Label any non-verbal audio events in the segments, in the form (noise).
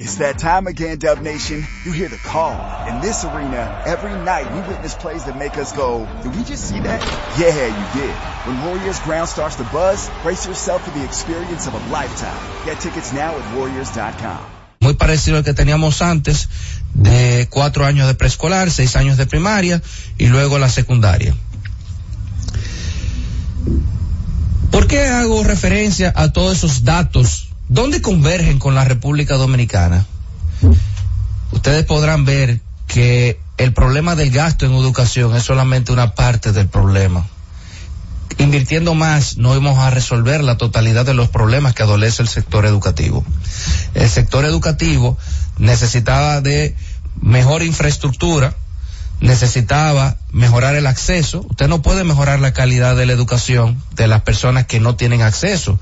It's that time again, Dub Nation. You hear the call. In this arena, every night we witness plays that make us go, did we just see that? Yeah, you did. When Warriors ground starts to buzz, brace yourself for the experience of a lifetime. Get tickets now at warriors.com. Muy parecido al que teníamos antes, de cuatro años de preescolar, seis años de primaria y luego la secundaria. ¿Por qué hago referencia a todos esos datos ¿Dónde convergen con la República Dominicana? Ustedes podrán ver que el problema del gasto en educación es solamente una parte del problema. Invirtiendo más no vamos a resolver la totalidad de los problemas que adolece el sector educativo. El sector educativo necesitaba de mejor infraestructura, necesitaba mejorar el acceso. Usted no puede mejorar la calidad de la educación de las personas que no tienen acceso.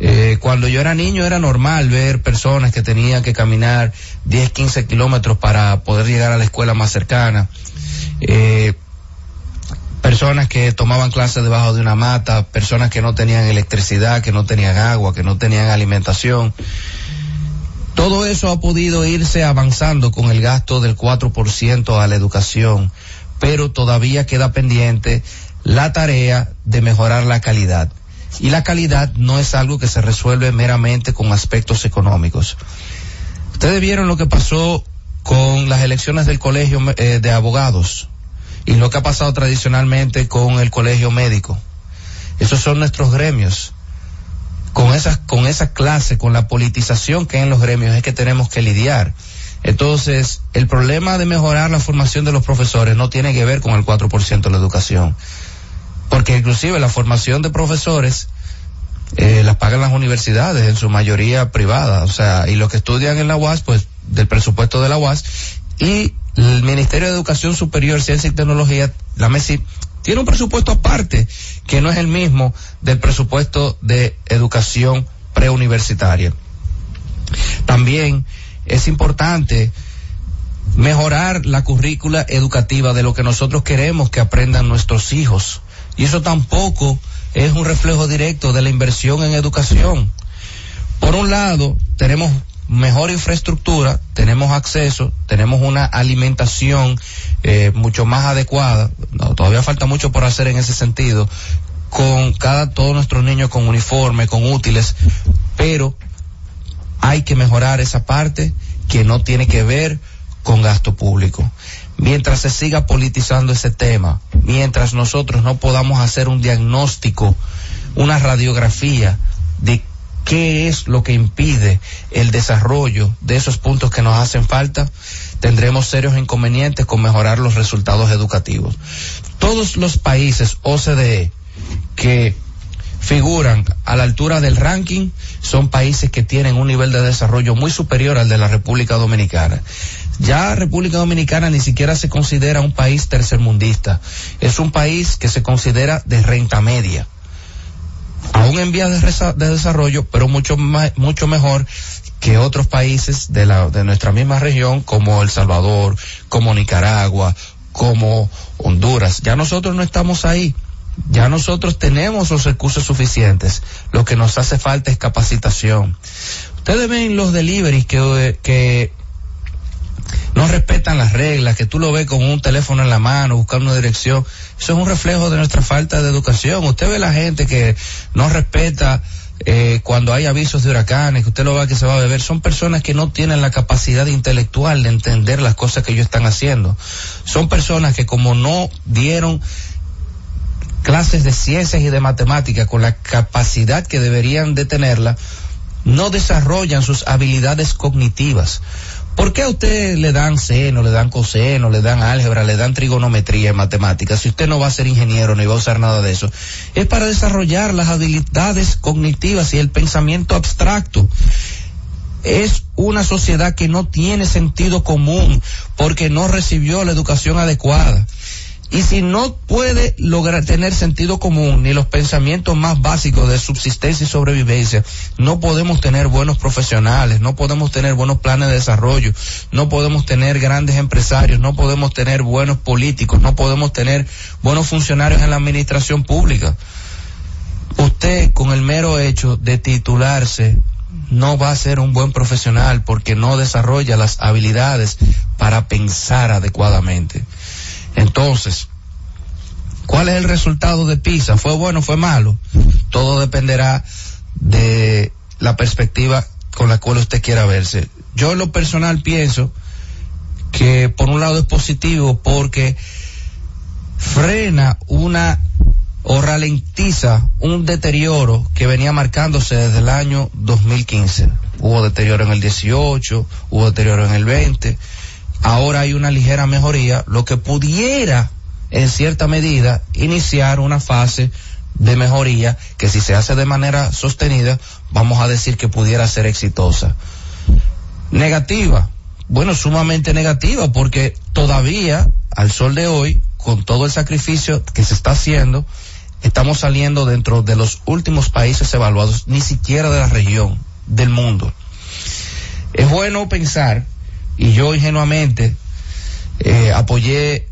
Eh, cuando yo era niño era normal ver personas que tenían que caminar 10, 15 kilómetros para poder llegar a la escuela más cercana. Eh, personas que tomaban clases debajo de una mata, personas que no tenían electricidad, que no tenían agua, que no tenían alimentación. Todo eso ha podido irse avanzando con el gasto del 4% a la educación, pero todavía queda pendiente la tarea de mejorar la calidad. Y la calidad no es algo que se resuelve meramente con aspectos económicos. Ustedes vieron lo que pasó con las elecciones del colegio eh, de abogados y lo que ha pasado tradicionalmente con el colegio médico. Esos son nuestros gremios. Con esa, con esa clase, con la politización que hay en los gremios es que tenemos que lidiar. Entonces, el problema de mejorar la formación de los profesores no tiene que ver con el 4% de la educación porque inclusive la formación de profesores eh, las pagan las universidades, en su mayoría privadas, o sea, y los que estudian en la UAS, pues del presupuesto de la UAS, y el Ministerio de Educación Superior, Ciencia y Tecnología, la MESI, tiene un presupuesto aparte, que no es el mismo del presupuesto de educación preuniversitaria. También es importante mejorar la currícula educativa de lo que nosotros queremos que aprendan nuestros hijos y eso tampoco es un reflejo directo de la inversión en educación. Por un lado, tenemos mejor infraestructura, tenemos acceso, tenemos una alimentación eh, mucho más adecuada. todavía falta mucho por hacer en ese sentido. Con cada todos nuestros niños con uniforme, con útiles, pero hay que mejorar esa parte que no tiene que ver con gasto público mientras se siga politizando ese tema, mientras nosotros no podamos hacer un diagnóstico, una radiografía de qué es lo que impide el desarrollo de esos puntos que nos hacen falta, tendremos serios inconvenientes con mejorar los resultados educativos. Todos los países OCDE que figuran a la altura del ranking son países que tienen un nivel de desarrollo muy superior al de la República Dominicana. Ya República Dominicana ni siquiera se considera un país tercermundista, es un país que se considera de renta media, aún en vías de, desarrollo, pero mucho, mucho mejor que otros países de, la, de nuestra misma región, como El Salvador, como Nicaragua, como Honduras. Ya nosotros no estamos ahí. Ya nosotros tenemos los recursos suficientes. Lo que nos hace falta es capacitación. Ustedes ven los deliveries que, no respetan las reglas, que tú lo ves con un teléfono en la mano, buscando una dirección. Eso es un reflejo de nuestra falta de educación. Usted ve la gente que no respeta eh, cuando hay avisos de huracanes, que usted lo ve que se va a beber, son personas que no tienen la capacidad intelectual de entender las cosas que ellos están haciendo. Son personas que como no dieron clases de ciencias y de matemáticas con la capacidad que deberían de tenerla, no desarrollan sus habilidades cognitivas. ¿Por qué a usted le dan seno, le dan coseno, le dan álgebra, le dan trigonometría en matemáticas si usted no va a ser ingeniero ni va a usar nada de eso? Es para desarrollar las habilidades cognitivas y el pensamiento abstracto. Es una sociedad que no tiene sentido común porque no recibió la educación adecuada. Y si no puede lograr tener sentido común ni los pensamientos más básicos de subsistencia y sobrevivencia, no podemos tener buenos profesionales, no podemos tener buenos planes de desarrollo, no podemos tener grandes empresarios, no podemos tener buenos políticos, no podemos tener buenos funcionarios en la administración pública. Usted con el mero hecho de titularse no va a ser un buen profesional porque no desarrolla las habilidades para pensar adecuadamente. Entonces, ¿cuál es el resultado de PISA? ¿Fue bueno, fue malo? Todo dependerá de la perspectiva con la cual usted quiera verse. Yo en lo personal pienso que por un lado es positivo porque frena una o ralentiza un deterioro que venía marcándose desde el año 2015. Hubo deterioro en el 18, hubo deterioro en el 20, ahora hay una ligera mejoría, lo que pudiera en cierta medida iniciar una fase de mejoría que si se hace de manera sostenida, vamos a decir que pudiera ser exitosa. Negativa, bueno, sumamente negativa porque todavía al sol de hoy, con todo el sacrificio que se está haciendo, estamos saliendo dentro de los últimos países evaluados, ni siquiera de la región, del mundo. Es bueno pensar, y yo ingenuamente eh, apoyé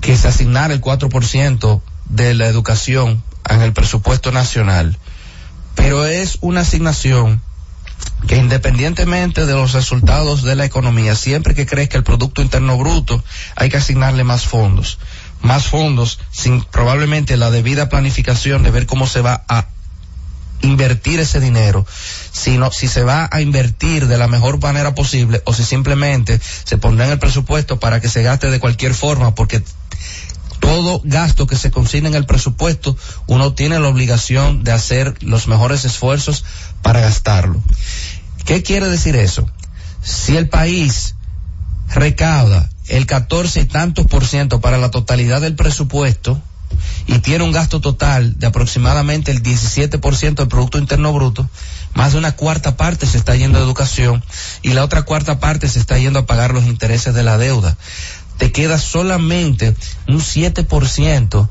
que se asignara el 4% de la educación en el presupuesto nacional, pero es una asignación que independientemente de los resultados de la economía, siempre que crezca el Producto Interno Bruto, hay que asignarle más fondos. Más fondos sin probablemente la debida planificación de ver cómo se va a invertir ese dinero, sino si se va a invertir de la mejor manera posible o si simplemente se pondrá en el presupuesto para que se gaste de cualquier forma, porque todo gasto que se consigne en el presupuesto, uno tiene la obligación de hacer los mejores esfuerzos para gastarlo. ¿Qué quiere decir eso? Si el país recauda el 14 y tantos por ciento para la totalidad del presupuesto y tiene un gasto total de aproximadamente el 17 por ciento del Producto Interno Bruto, más de una cuarta parte se está yendo a educación y la otra cuarta parte se está yendo a pagar los intereses de la deuda. Te queda solamente un 7 por ciento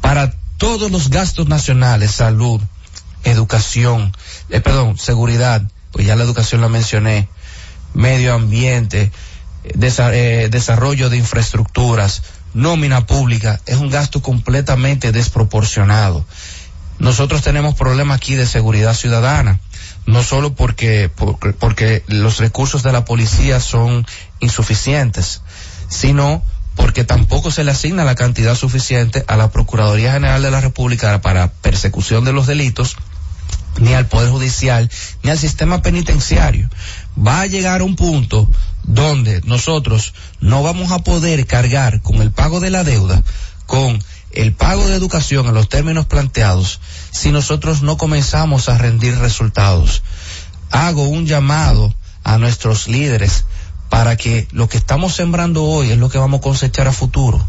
para todos los gastos nacionales, salud, educación, eh, perdón, seguridad, pues ya la educación la mencioné, medio ambiente, eh, desarrollo de infraestructuras, nómina pública, es un gasto completamente desproporcionado. Nosotros tenemos problemas aquí de seguridad ciudadana, no solo porque, porque, porque los recursos de la policía son insuficientes, sino porque tampoco se le asigna la cantidad suficiente a la Procuraduría General de la República para persecución de los delitos, ni al Poder Judicial, ni al sistema penitenciario. Va a llegar un punto donde nosotros no vamos a poder cargar con el pago de la deuda, con el pago de educación en los términos planteados, si nosotros no comenzamos a rendir resultados. Hago un llamado a nuestros líderes para que lo que estamos sembrando hoy es lo que vamos a cosechar a futuro.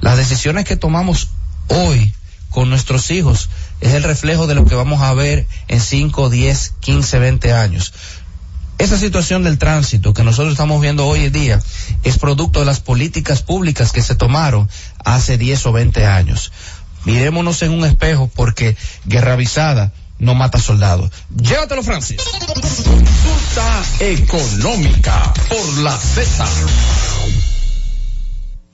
Las decisiones que tomamos hoy con nuestros hijos es el reflejo de lo que vamos a ver en 5, 10, 15, 20 años. Esa situación del tránsito que nosotros estamos viendo hoy en día es producto de las políticas públicas que se tomaron hace 10 o 20 años. Mirémonos en un espejo porque guerra avisada no mata soldados. Llévatelo, Francis. Consulta económica por la Z.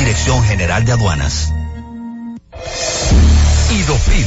Dirección General de Aduanas. Idofil,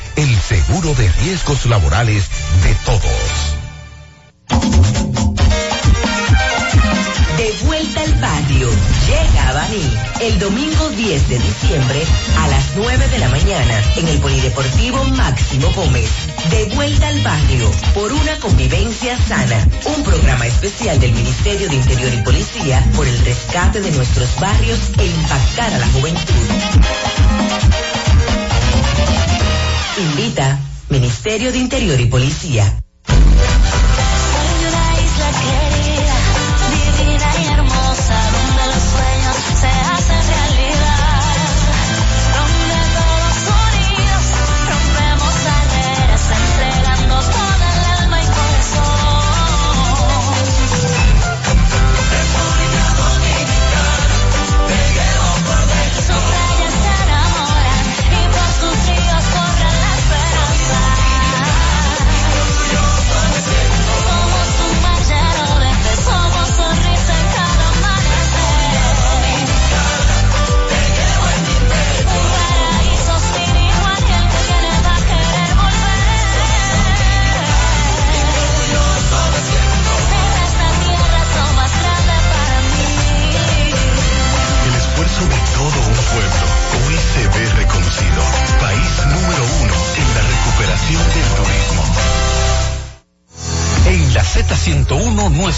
el seguro de riesgos laborales de todos. De vuelta al barrio. Llega a Baní el domingo 10 de diciembre a las 9 de la mañana en el Polideportivo Máximo Gómez. De vuelta al barrio por una convivencia sana. Un programa especial del Ministerio de Interior y Policía por el rescate de nuestros barrios e impactar a la juventud. Invita Ministerio de Interior y Policía.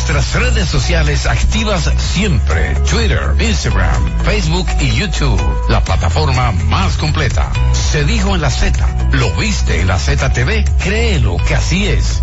Nuestras redes sociales activas siempre. Twitter, Instagram, Facebook y YouTube. La plataforma más completa. Se dijo en la Z. ¿Lo viste en la ZTV? Créelo que así es.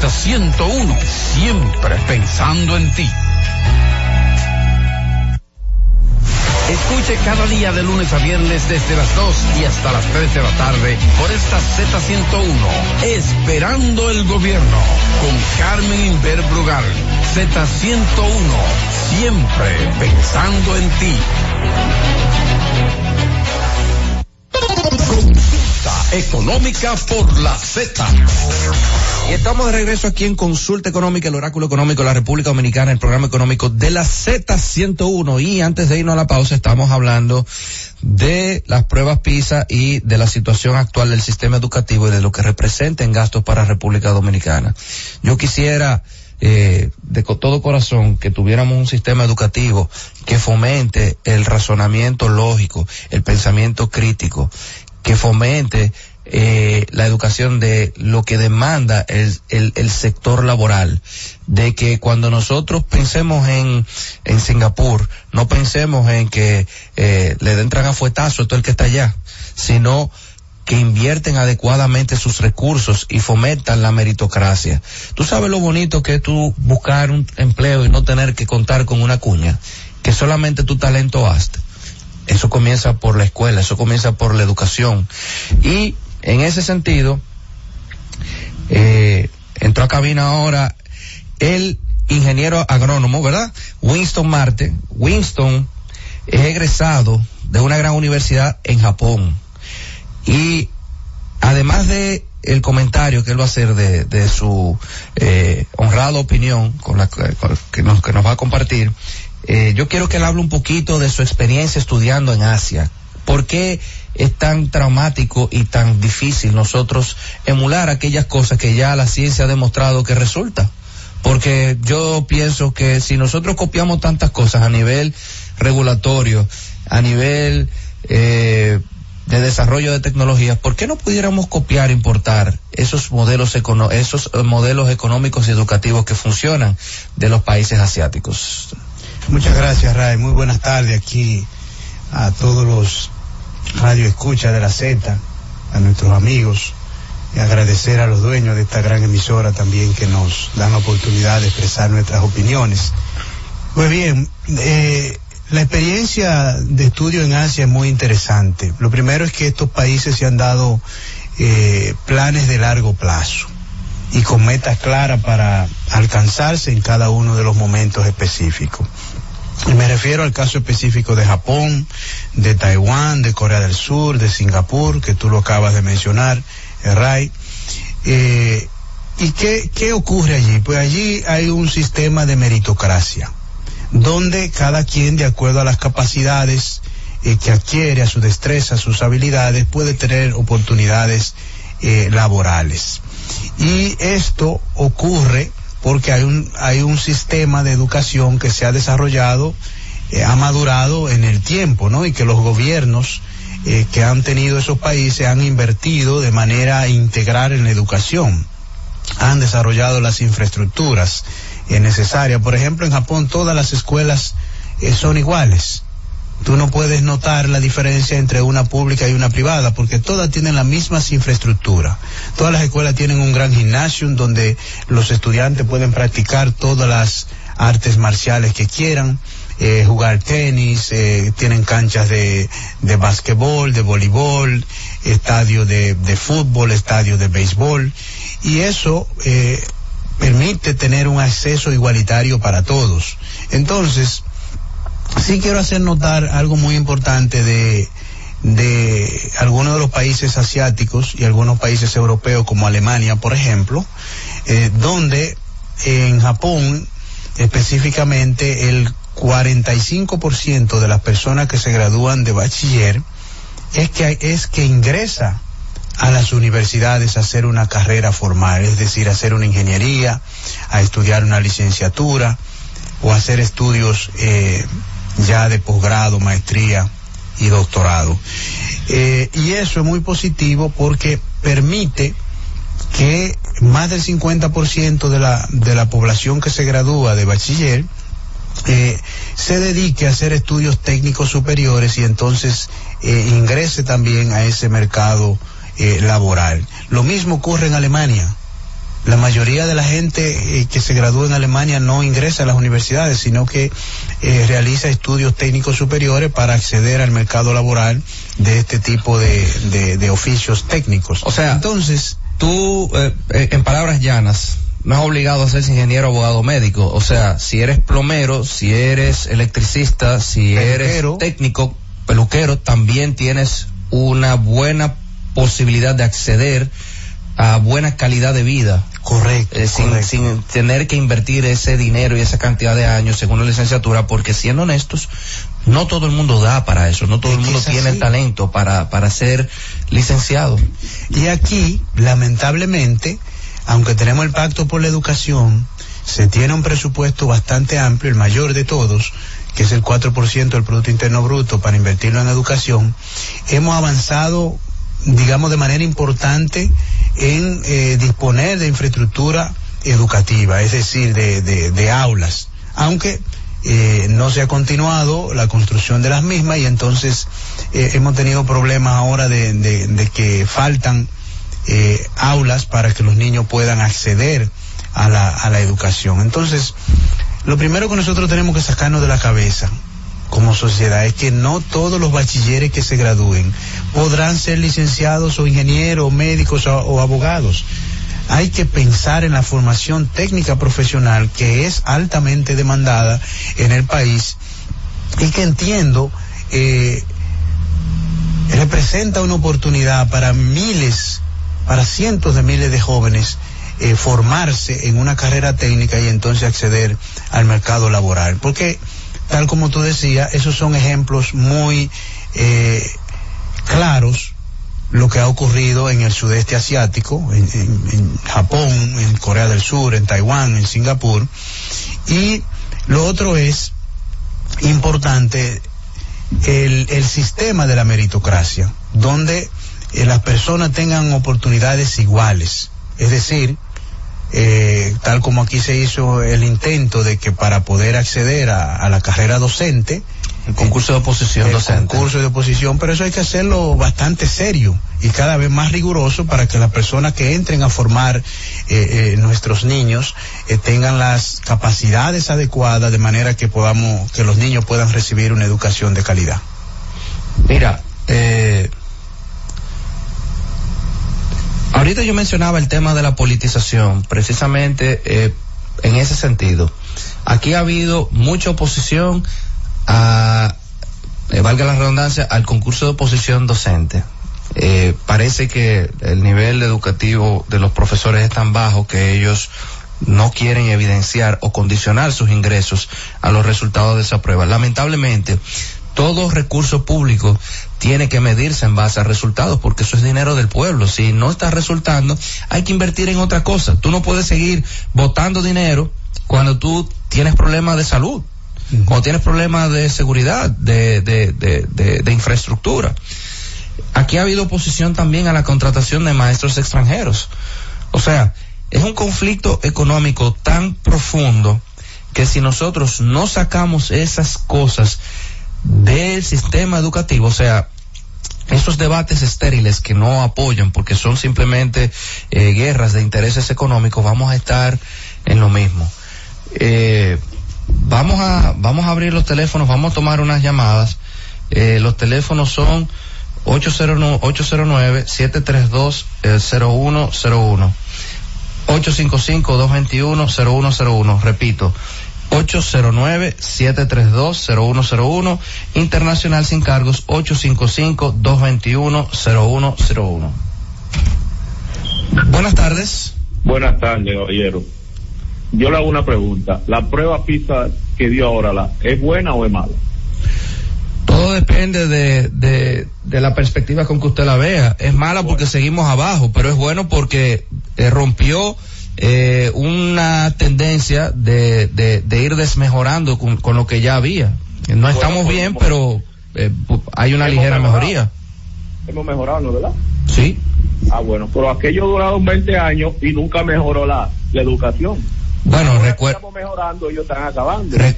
Z101, siempre pensando en ti. Escuche cada día de lunes a viernes desde las 2 y hasta las 3 de la tarde por esta Z101, Esperando el Gobierno, con Carmen Inver Brugal. Z101, siempre pensando en ti. Económica por la Z. Y estamos de regreso aquí en Consulta Económica, el Oráculo Económico de la República Dominicana, el programa económico de la Z101. Y antes de irnos a la pausa, estamos hablando de las pruebas PISA y de la situación actual del sistema educativo y de lo que representa en gastos para República Dominicana. Yo quisiera, eh, de todo corazón, que tuviéramos un sistema educativo que fomente el razonamiento lógico, el pensamiento crítico, que fomente eh, la educación de lo que demanda el, el, sector laboral, de que cuando nosotros pensemos en, en Singapur, no pensemos en que eh, le den fuetazo a todo el que está allá, sino que invierten adecuadamente sus recursos y fomentan la meritocracia. Tú sabes lo bonito que es tú buscar un empleo y no tener que contar con una cuña, que solamente tu talento haste. Eso comienza por la escuela, eso comienza por la educación. Y en ese sentido, eh, entró a cabina ahora el ingeniero agrónomo, ¿verdad? Winston Marte. Winston es egresado de una gran universidad en Japón. Y además de el comentario que él va a hacer de, su eh, honrada opinión con la que, nos, que nos va a compartir, eh, yo quiero que él hable un poquito de su experiencia estudiando en Asia. ¿Por qué es tan traumático y tan difícil nosotros emular aquellas cosas que ya la ciencia ha demostrado que resulta? Porque yo pienso que si nosotros copiamos tantas cosas a nivel regulatorio, a nivel eh, de desarrollo de tecnologías, ¿por qué no pudiéramos copiar, importar esos modelos, esos eh, modelos económicos y educativos que funcionan de los países asiáticos? Muchas gracias, Ray. Muy buenas tardes aquí a todos los radio escucha de la Z, a nuestros amigos y agradecer a los dueños de esta gran emisora también que nos dan la oportunidad de expresar nuestras opiniones. Pues bien, eh, la experiencia de estudio en Asia es muy interesante. Lo primero es que estos países se han dado eh, planes de largo plazo y con metas claras para alcanzarse en cada uno de los momentos específicos. Me refiero al caso específico de Japón, de Taiwán, de Corea del Sur, de Singapur, que tú lo acabas de mencionar, eh, Ray. Eh, ¿Y qué, qué ocurre allí? Pues allí hay un sistema de meritocracia, donde cada quien, de acuerdo a las capacidades eh, que adquiere, a su destreza, a sus habilidades, puede tener oportunidades laborales. Y esto ocurre porque hay un, hay un sistema de educación que se ha desarrollado, eh, ha madurado en el tiempo, ¿no? Y que los gobiernos eh, que han tenido esos países han invertido de manera integral en la educación, han desarrollado las infraestructuras eh, necesarias. Por ejemplo, en Japón todas las escuelas eh, son iguales. Tú no puedes notar la diferencia entre una pública y una privada porque todas tienen las mismas infraestructuras. Todas las escuelas tienen un gran gimnasio donde los estudiantes pueden practicar todas las artes marciales que quieran, eh, jugar tenis, eh, tienen canchas de, de basquetbol, de voleibol, estadio de, de fútbol, estadio de béisbol y eso eh, permite tener un acceso igualitario para todos. Entonces, sí quiero hacer notar algo muy importante de, de algunos de los países asiáticos y algunos países europeos como Alemania, por ejemplo, eh, donde en Japón específicamente el 45% de las personas que se gradúan de bachiller es que es que ingresa a las universidades a hacer una carrera formal, es decir, a hacer una ingeniería, a estudiar una licenciatura o hacer estudios eh, ya de posgrado, maestría y doctorado. Eh, y eso es muy positivo porque permite que más del 50% de la, de la población que se gradúa de bachiller eh, se dedique a hacer estudios técnicos superiores y entonces eh, ingrese también a ese mercado laboral. Lo mismo ocurre en Alemania. La mayoría de la gente que se gradúa en Alemania no ingresa a las universidades, sino que eh, realiza estudios técnicos superiores para acceder al mercado laboral de este tipo de, de, de oficios técnicos. O sea, entonces, tú, eh, eh, en palabras llanas, no es obligado a ser ingeniero, abogado, médico. O sea, si eres plomero, si eres electricista, si Peluquero. eres técnico, peluquero, también tienes una buena posibilidad de acceder a buena calidad de vida. correcto, eh, sin, correcto. sin tener que invertir ese dinero y esa cantidad de años según la licenciatura, porque siendo honestos, no todo el mundo da para eso, no todo Es el mundo tiene el talento para, para ser licenciado. Y aquí, lamentablemente, aunque tenemos el pacto por la educación, se tiene un presupuesto bastante amplio, el mayor de todos, que es el 4% del Producto Interno Bruto para invertirlo en educación, hemos avanzado, digamos, de manera importante en eh, disponer de infraestructura educativa, es decir, de, de, aulas, aunque eh, no se ha continuado la construcción de las mismas y entonces eh, hemos tenido problemas ahora de, de, de que faltan eh, aulas para que los niños puedan acceder a la, a la educación. Entonces, lo primero que nosotros tenemos que sacarnos de la cabeza como sociedad es que no todos los bachilleres que se gradúen podrán ser licenciados o ingenieros, médicos o, o abogados. Hay que pensar en la formación técnica profesional que es altamente demandada en el país y que entiendo eh, representa una oportunidad para miles, para cientos de miles de jóvenes eh, formarse en una carrera técnica y entonces acceder al mercado laboral. Porque, tal como tú decías, esos son ejemplos muy eh, claros lo que ha ocurrido en el sudeste asiático, en, en- Japón, en Corea del Sur, en Taiwán, en Singapur. Y lo otro es importante el, el sistema de la meritocracia, donde eh, las personas tengan oportunidades iguales. Es decir, eh, tal como aquí se hizo el intento de que para poder acceder a, a la carrera docente, El concurso de oposición el docente. concurso de oposición, pero eso hay que hacerlo bastante serio y cada vez más riguroso para que las personas que entren a formar eh, eh, nuestros niños eh, tengan las capacidades adecuadas de manera que podamos, que los niños puedan recibir una educación de calidad. Mira, eh, ahorita yo mencionaba el tema de la politización, precisamente eh, en ese sentido. Aquí ha habido mucha oposición a, eh, valga la redundancia, al concurso de oposición docente. Eh, parece que el nivel educativo de los profesores es tan bajo que ellos no quieren evidenciar o condicionar sus ingresos a los resultados de esa prueba. Lamentablemente, todo recurso público tiene que medirse en base a resultados porque eso es dinero del pueblo. Si no está resultando, hay que invertir en otra cosa. Tú no puedes seguir botando dinero cuando tú tienes problemas de salud, cuando tienes problemas de seguridad, de, de, de, de, infraestructura. Aquí ha habido oposición también a la contratación de maestros extranjeros. O sea, es un conflicto económico tan profundo que si nosotros no sacamos esas cosas del sistema educativo, o sea, esos debates estériles que no apoyan porque son simplemente eh, guerras de intereses económicos, vamos a estar en lo mismo. Eh, vamos a vamos a abrir los teléfonos, vamos a tomar unas llamadas. Eh, los teléfonos son 809-732-0101, 855-221-0101, repito, 809-732-0101, internacional sin cargos 855-221-0101. Buenas tardes. Buenas tardes, caballero. Yo le hago una pregunta. ¿La prueba PISA que dio ahora la, es buena o es mala? Todo depende de, de, de, la perspectiva con que usted la vea. Es mala porque seguimos abajo, pero es bueno porque eh, rompió eh, una tendencia de, de, de ir desmejorando con, con, lo que ya había. No estamos bien, pero eh, hay una ligera mejorado. mejoría. Hemos mejorado, ¿no, ¿verdad? Sí. Ah, bueno, pero aquello duraron 20 años y nunca mejoró la, la educación. Bueno, recuerda. Estamos mejorando, ellos están acabando. Re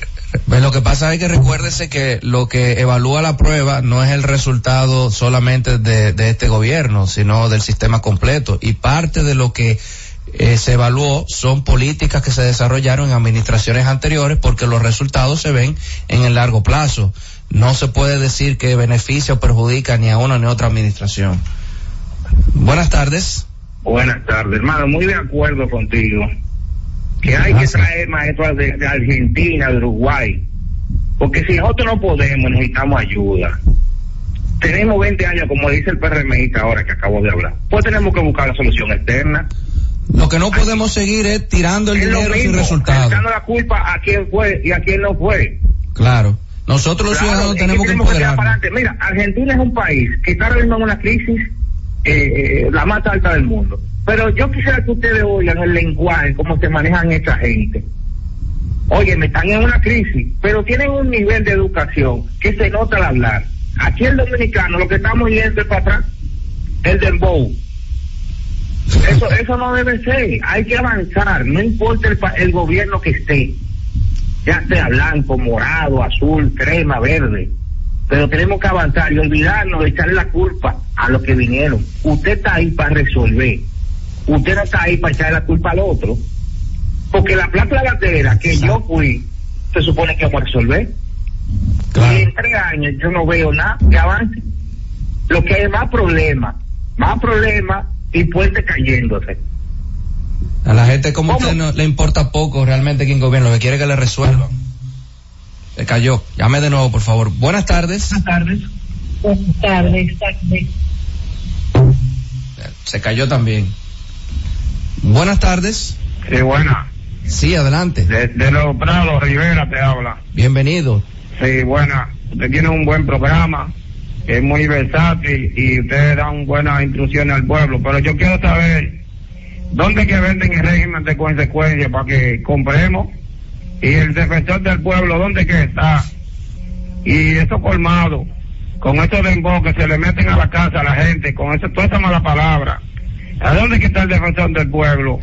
pues lo que pasa es que recuérdese que lo que evalúa la prueba no es el resultado solamente de, de este gobierno, sino del sistema completo. Y parte de lo que eh, se evaluó son políticas que se desarrollaron en administraciones anteriores porque los resultados se ven en el largo plazo. No se puede decir que beneficia o perjudica ni a una ni a otra administración. Buenas tardes. Buenas tardes, hermano. Muy de acuerdo contigo. Que hay Gracias. que traer maestros de, de, Argentina, de Uruguay. Porque si nosotros no podemos, necesitamos ayuda. Tenemos 20 años, como dice el PRMista ahora que acabo de hablar. Pues tenemos que buscar la solución externa. Lo que no podemos seguir es tirando el es dinero mismo, sin resultados. Dando la culpa a quien fue y a quien no fue. Claro. Nosotros los claro, ciudadanos tenemos que, tenemos que Mira, Argentina es un país que está en una crisis eh, eh, la más alta del mundo. Pero yo quisiera que ustedes oigan el lenguaje, cómo se manejan esta gente. Oye, me están en una crisis, pero tienen un nivel de educación que se nota al hablar. Aquí el dominicano lo que estamos yendo es para atrás, el dembow. Eso, eso no debe ser. Hay que avanzar, no importa el, el gobierno que esté, ya sea blanco, morado, azul, crema, verde. Pero tenemos que avanzar y olvidarnos de echarle la culpa a los que vinieron. Usted está ahí para resolver. Usted no está ahí para echarle la culpa al otro. Porque la plata de la bandera que yo fui, se supone que vamos a resolver. Claro. Y en tres años yo no veo nada que avance. Lo que hay más problemas, más problemas y puentes cayéndose. A la gente como ¿Cómo? usted no le importa poco realmente quién gobierna, lo que quiere que le resuelvan. Se cayó. Llame de nuevo, por favor. Buenas tardes. Buenas tardes. Buenas tardes. Se cayó también. Buenas tardes. Sí, buena. Sí, adelante. De, de los Prados, Rivera te habla. Bienvenido. Sí, buena. Usted tiene un buen programa, es muy versátil y ustedes dan buenas instrucciones al pueblo. Pero yo quiero saber, ¿dónde que venden el régimen de consecuencia para que compremos? Y el defensor del pueblo, ¿dónde que está? Y eso colmado, con esto de que se le meten a la casa a la gente, con eso, toda esa mala palabra. ¿A dónde que está el defensor del pueblo?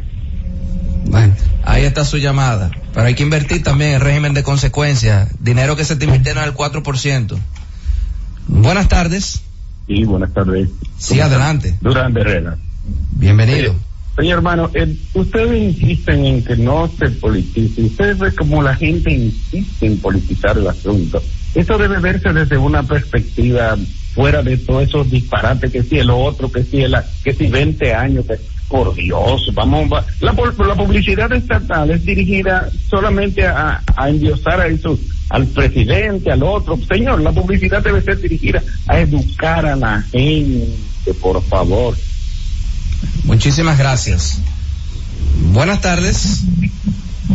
Bueno, ahí está su llamada. Pero hay que invertir también en régimen de consecuencias. Dinero que se te invirtiera al 4%. Buenas tardes. Sí, buenas tardes. Sí, adelante. Durante Herrera. Bienvenido. Eh, señor hermano, eh, ustedes insisten en que no se politice. Ustedes ven como la gente insiste en politizar el asunto. Eso debe verse desde una perspectiva fuera de todos esos disparates que si el otro, que si el, que si 20 años, que por Dios, vamos, va, la, la publicidad estatal es dirigida solamente a, a endiosar a esos, al presidente, al otro. Señor, la publicidad debe ser dirigida a educar a la gente, por favor. Muchísimas gracias. Buenas tardes.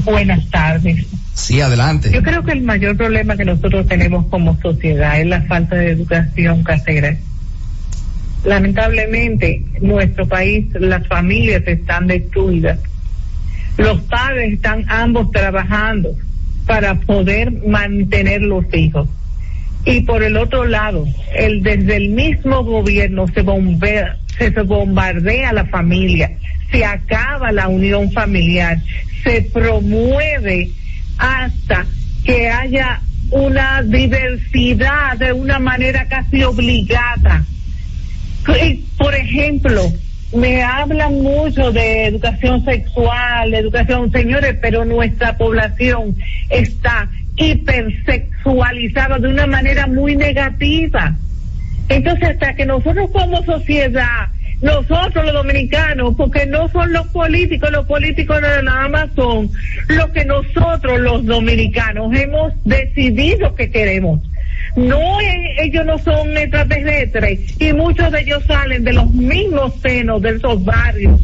Buenas tardes. Sí, adelante. Yo creo que el mayor problema que nosotros tenemos como sociedad es la falta de educación casera. Lamentablemente, en nuestro país las familias están destruidas. Los padres están ambos trabajando para poder mantener los hijos. Y por el otro lado, el desde el mismo gobierno se bombea, se, se bombardea la familia, se acaba la unión familiar, se promueve hasta que haya una diversidad de una manera casi obligada. Por ejemplo, me hablan mucho de educación sexual, educación, señores, pero nuestra población está hipersexualizada de una manera muy negativa. Entonces, hasta que nosotros como sociedad, nosotros los dominicanos, porque no son los políticos, los políticos no nada más son lo que nosotros los dominicanos hemos decidido que queremos. No, eh, ellos no son extraterrestres y muchos de ellos salen de los mismos senos de esos barrios.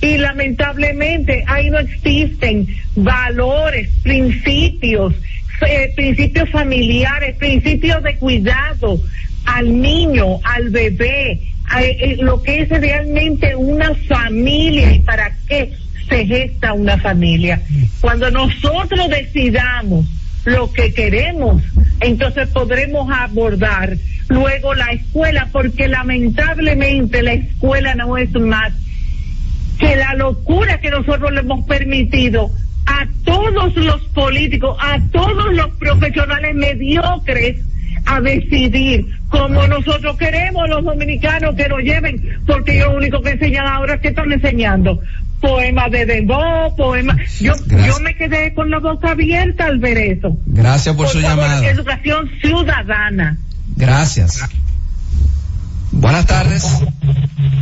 Y lamentablemente ahí no existen valores, principios, eh, principios familiares, principios de cuidado al niño, al bebé, a, eh, lo que es realmente una familia y para qué se gesta una familia. Cuando nosotros decidamos lo que queremos, entonces podremos abordar luego la escuela, porque lamentablemente la escuela no es más que la locura que nosotros le hemos permitido a todos los políticos, a todos los profesionales mediocres a decidir como nosotros queremos los dominicanos que nos lleven, porque ellos lo único que enseñan ahora es que están enseñando poemas de Dembo, poemas. Yo, yo me quedé con la boca abierta al ver eso. Gracias por, su favor, llamada. Educación ciudadana. Gracias. Buenas tardes.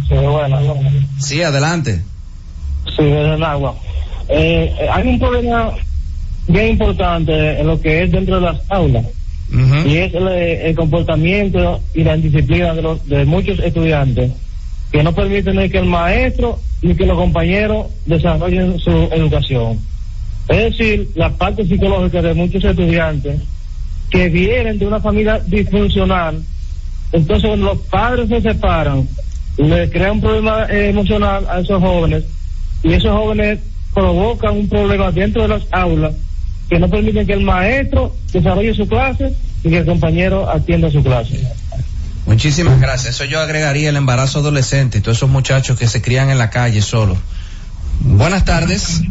Sí, bueno, Sí, adelante. sí, desde el agua. Eh, eh, hay un problema bien importante en lo que es dentro de las aulas y es el, el comportamiento y la indisciplina de, los, de muchos estudiantes que no permiten que el maestro ni que los compañeros desarrollen su educación. Es decir, la parte psicológica de muchos estudiantes que vienen de una familia disfuncional, entonces cuando los padres se separan, le crea un problema eh, emocional a esos jóvenes y esos jóvenes provocan un problema dentro de las aulas que no permiten que el maestro desarrolle su clase y que el compañero atienda su clase. Muchísimas gracias. Eso yo agregaría el embarazo adolescente y todos esos muchachos que se crían en la calle solo. Buenas tardes.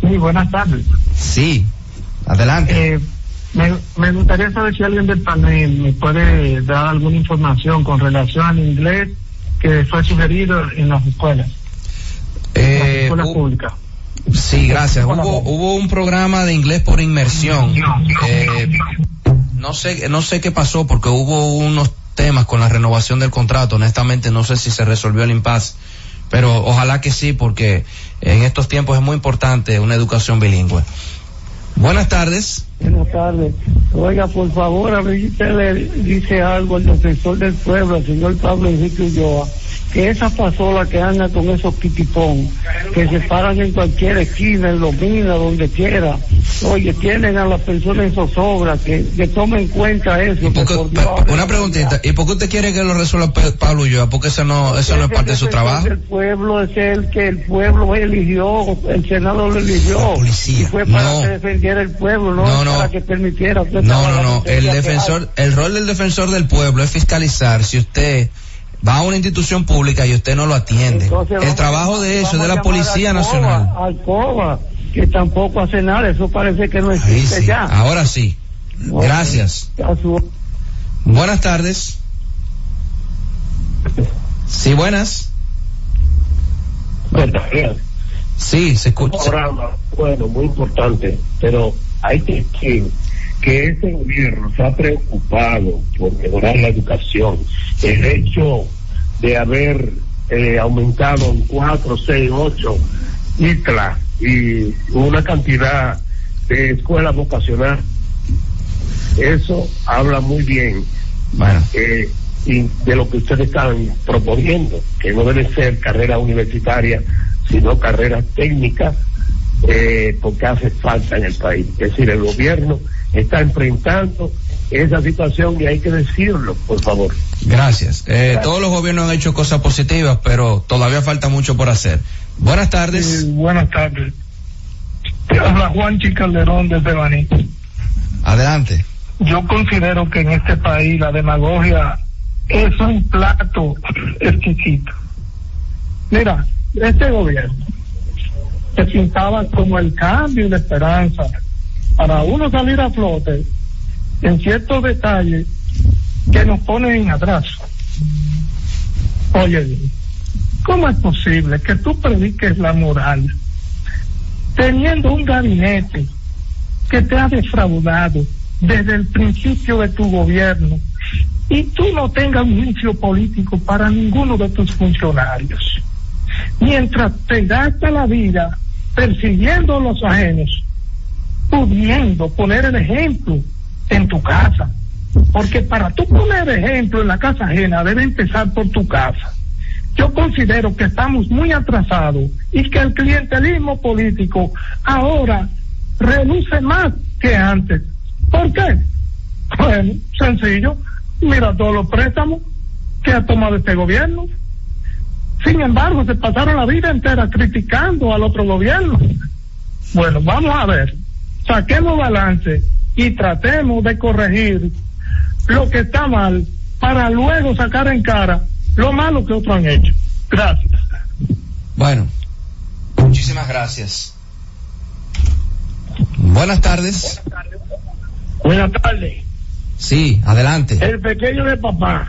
Sí, buenas tardes. Sí, adelante. Eh, me, me gustaría saber si alguien del panel me puede dar alguna información con relación al inglés que fue sugerido en las escuelas, en las Eh, escuelas hu- públicas. Sí, gracias. Hubo, hubo un programa de inglés por inmersión. Eh, no sé, no sé qué pasó porque hubo unos temas con la renovación del contrato. Honestamente, no sé si se resolvió el impasse, pero ojalá que sí, porque en estos tiempos es muy importante una educación bilingüe. Buenas tardes. Buenas tardes. Oiga, por favor, a ver si le dice algo al defensor del pueblo, al señor Pablo Enrique Ulloa, que esa pasola que anda con esos pitipón, que se paran en cualquier esquina, en los minas, donde quiera, oye, tienen a las personas en zozobra, que, que tomen en cuenta eso. que por Dios, Una preguntita. ¿Y por qué usted quiere que lo resuelva Pablo Ulloa? Porque eso no, eso no es parte de su trabajo. El pueblo es el que el pueblo eligió, el Senado lo eligió. Y fue para No. que defendiera el pueblo, no, No, no. para que permitiera. usted No, no, no. El defensor, el rol del defensor del pueblo es fiscalizar si usted va a una institución pública y usted no lo atiende. Entonces, El trabajo de eso es de la Policía a Nacional. Alcoba, que tampoco hace nada, eso parece que no existe sí. ya. Ahora sí. Gracias. Su- Buenas tardes. Sí, buenas. Sí, se escucha. programa, bueno, muy importante, pero hay que que este gobierno se ha preocupado por mejorar la educación. El hecho de haber eh, aumentado en 4, 6, 8 ICLA y una cantidad de escuelas vocacionales Eso habla muy bien eh, y de lo que ustedes están proponiendo, que no deben ser carreras universitarias, sino carreras técnicas, eh, porque hace falta en el país. Es decir, el gobierno está enfrentando esa situación y hay que decirlo, por favor. Gracias. Eh, Todos los gobiernos han hecho cosas positivas, pero todavía falta mucho por hacer. Buenas tardes. buenas tardes. Te habla Juan Calderón desde Baní. Adelante. Yo considero que en este país la demagogia es un plato exquisito. Mira, este gobierno se pintaba como el cambio y la esperanza para uno salir a flote en ciertos detalles que nos ponen atrás. Oye, ¿cómo es posible que tú prediques la moral teniendo un gabinete que te ha defraudado desde el principio de tu gobierno y tú no tengas un juicio político para ninguno de tus funcionarios? Mientras te gasta la vida persiguiendo a los ajenos, pudiendo poner el ejemplo en tu casa. Porque para tú poner ejemplo en la casa ajena debe empezar por tu casa. Yo considero que estamos muy atrasados y que el clientelismo político ahora reluce más que antes. ¿Por qué? Bueno, sencillo. Mira todos los préstamos que ha tomado este gobierno. Sin embargo, se pasaron la vida entera criticando al otro gobierno. Bueno, vamos a ver. Saquemos balance y tratemos de corregir lo que está mal para luego sacar en cara lo malo que otros han hecho. Gracias. Bueno, muchísimas gracias. Buenas tardes. Buenas tardes. Sí, adelante. El pequeño de papá.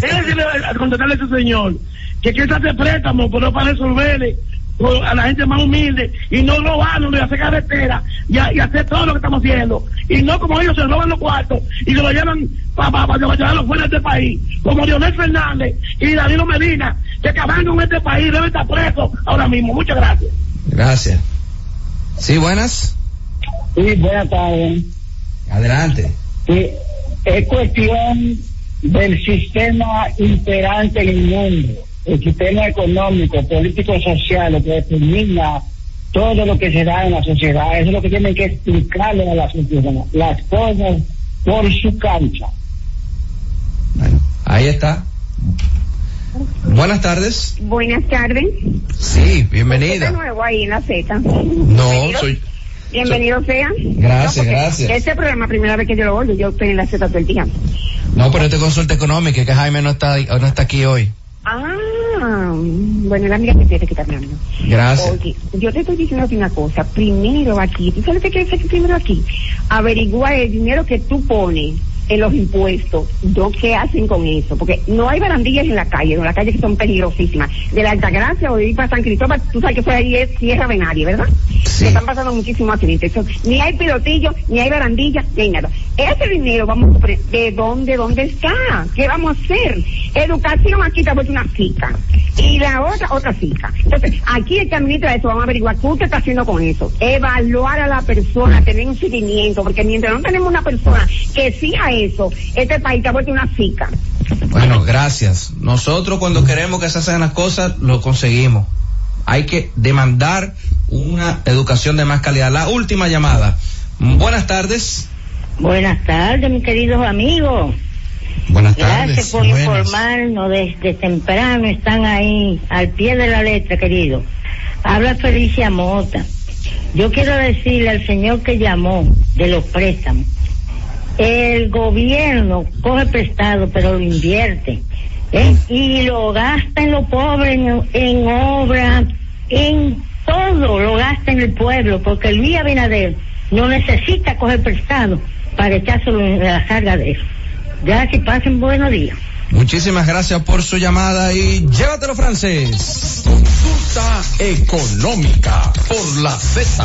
Déjeme contestarle a ese señor que se hace préstamo, pero para resolverle a la gente más humilde y no robarnos y hacer carretera y, y, hacer todo lo que estamos haciendo. Y no como ellos se roban los cuartos y se lo llevan para pa, pa, llevarlo fuera de este país. Como Leonel Fernández y Danilo Medina, que acaban con este país, debe estar preso ahora mismo. Muchas gracias. Gracias. Sí, buenas. Sí, buenas tardes. Adelante. Sí, es cuestión del sistema imperante en el mundo el sistema económico, político, social, lo que determina todo lo que se da en la sociedad. Eso es lo que tienen que explicarle a la sociedad, las cosas por su cancha. Bueno, ahí está. Buenas tardes. Buenas tardes. Sí, bienvenida. de nuevo ahí en la Z. No, soy... Bienvenido sea. Gracias, gracias. Este programa, primera vez que yo lo oigo, yo estoy en la Z todo el día. No, pero este consulta económica, que Jaime no está, no está aquí hoy. Ah, bueno, la amiga que tiene que estar hablando. Gracias. Oye, yo te estoy diciendo una cosa. Primero aquí, ¿tú sabes qué quiere decir primero aquí? Averigua el dinero que tú pones en los impuestos, ¿no? ¿qué hacen con eso? Porque no hay barandillas en la calle, en la calle que son peligrosísimas. De la Altagracia o de ir para San Cristóbal, tú sabes que fue ahí es tierra de nadie, ¿verdad? Sí. están pasando muchísimos accidentes. ni hay pilotillos, ni hay barandillas, ni hay nada. Ese dinero, vamos a ¿de dónde, dónde está? ¿Qué vamos a hacer? Educación aquí te ha puesto una fica. Y la otra, otra fica. Entonces, aquí el que administra eso, vamos a averiguar qué está haciendo con eso. Evaluar a la persona, tener un seguimiento, porque mientras no tenemos una persona que siga eso, este país te ha vuelto una fica. Bueno, gracias. Nosotros cuando queremos que se hagan las cosas, lo conseguimos. Hay que demandar una educación de más calidad. La última llamada. Buenas tardes. Buenas tardes, mis queridos amigos. Buenas Gracias tardes. por Buenas. informarnos desde temprano. Están ahí al pie de la letra, querido. Habla Felicia Mota. Yo quiero decirle al señor que llamó de los préstamos. El gobierno coge prestado, pero lo invierte. ¿eh? Y lo gasta en lo pobre, en, en obra, en todo lo gasta en el pueblo, porque el Luis Abinader no necesita coger prestado para echárselo en la carga de eso. Gracias y pasen buenos días. Muchísimas gracias por su llamada y llévatelo francés. Consulta económica por la Z.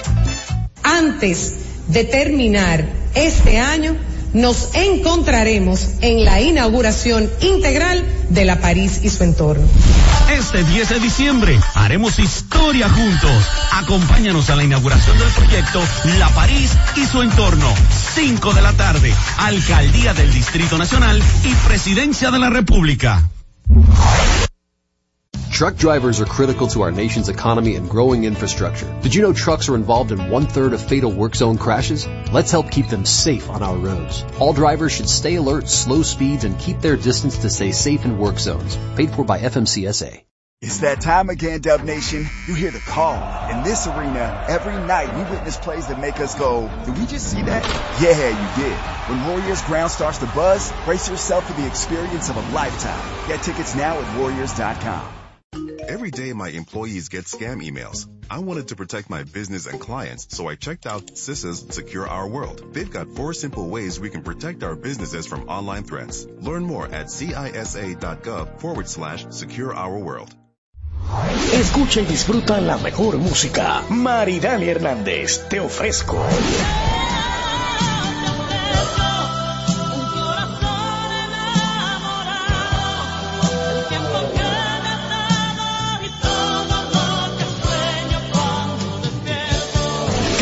Antes de terminar este año, nos encontraremos en la inauguración integral de la París y su entorno. Este 10 de diciembre haremos historia juntos. Acompáñanos a la inauguración del proyecto La París y su entorno. 5 de la tarde, Alcaldía del Distrito Nacional y Presidencia de la República. Truck drivers are critical to our nation's economy and growing infrastructure. Did you know trucks are involved in one third of fatal work zone crashes? Let's help keep them safe on our roads. All drivers should stay alert, slow speeds, and keep their distance to stay safe in work zones. Paid for by FMCSA. It's that time again, Dub Nation. You hear the call. In this arena, every night we witness plays that make us go, did we just see that? Yeah, you did. When Warriors ground starts to buzz, brace yourself for the experience of a lifetime. Get tickets now at warriors.com. Every day my employees get scam emails. I wanted to protect my business and clients, so I checked out CISA's Secure Our World. They've got four simple ways we can protect our businesses from online threats. Learn more at cisa.gov forward slash secure our world. Escucha y disfruta la mejor música. Maridani Hernández, te ofrezco.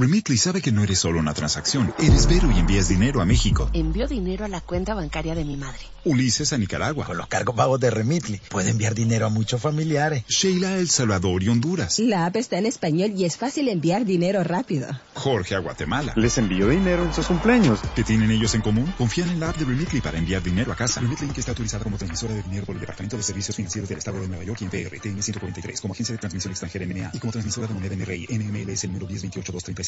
Remitly sabe que no eres solo una transacción, eres Vero y envías dinero a México. Envío dinero a la cuenta bancaria de mi madre. Ulises a Nicaragua. Con los cargos pagos de Remitly, puede enviar dinero a muchos familiares. Sheila a El Salvador y Honduras. La app está en español y es fácil enviar dinero rápido. Jorge a Guatemala. Les envío dinero en sus cumpleaños. ¿Qué tienen ellos en común? Confían en la app de Remitly para enviar dinero a casa. Remitly que está autorizada como transmisora de dinero por el Departamento de Servicios Financieros del Estado de Nueva York y en PRTN 143 como agencia de transmisión extranjera NMA y como transmisora de moneda NRI NMLS el número 1028236.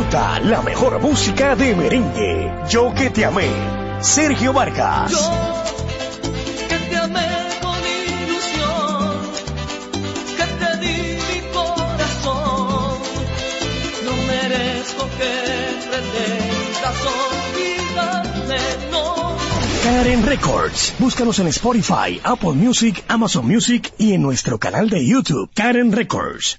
Disfruta la mejor música de merengue. Yo que te amé. Sergio Vargas. que te amé con ilusión, que te di mi corazón. No merezco que pretendas olvidarme, no. Karen Records. Búscanos en Spotify, Apple Music, Amazon Music y en nuestro canal de YouTube, Karen Records.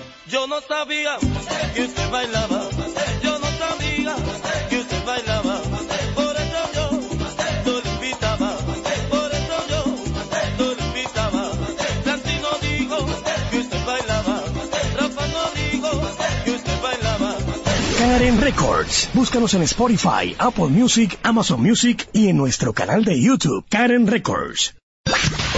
Yo no sabía que usted bailaba, yo no sabía que usted bailaba, por eso yo no le invitaba, por eso yo no le invitaba. Santino dijo que usted bailaba, Rafa no dijo que usted bailaba. Karen Records. Búscanos en Spotify, Apple Music, Amazon Music y en nuestro canal de YouTube, Karen Records.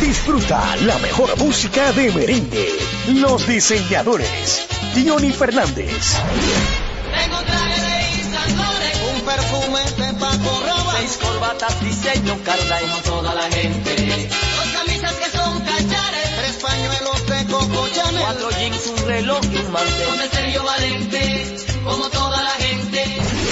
Disfruta la mejor música de merengue. Los diseñadores. Diony Fernández. Tengo traje de Isandores, un perfume de Paco Rabanne, seis corbatas diseño Carla como toda la gente, dos camisas que son cachares, tres pañuelos de Coco Chanel, cuatro jeans, un reloj y un mantel,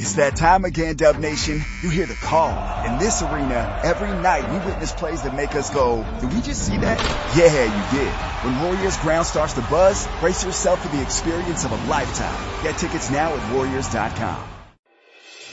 It's that time again, Dub Nation. You hear the call. In this arena, every night we witness plays that make us go, did we just see that? Yeah, you did. When Warriors ground starts to buzz, brace yourself for the experience of a lifetime. Get tickets now at Warriors.com.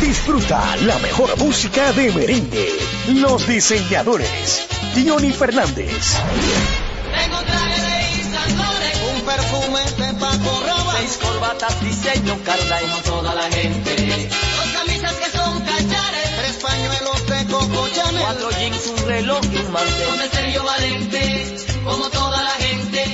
Disfruta la mejor música de merengue. Los diseñadores. Johnny Fernández. Tengo un traje de Loren, un perfume de Paco Rabanne, seis corbatas diseño Carla como toda la gente. Dos camisas que son cachares, tres pañuelos de Coco Chanel, cuatro jeans, un reloj y un mantel. Con el Sergio Valente, como toda la gente.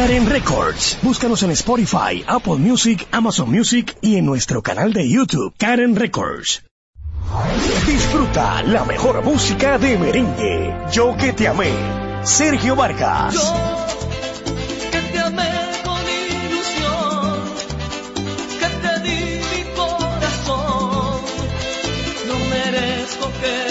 Karen Records. Búscanos en Spotify, Apple Music, Amazon Music y en nuestro canal de YouTube, Karen Records. Disfruta la mejor música de merengue. Yo que te amé. Sergio Vargas. que te amé con ilusión, que te di mi corazón. No merezco que.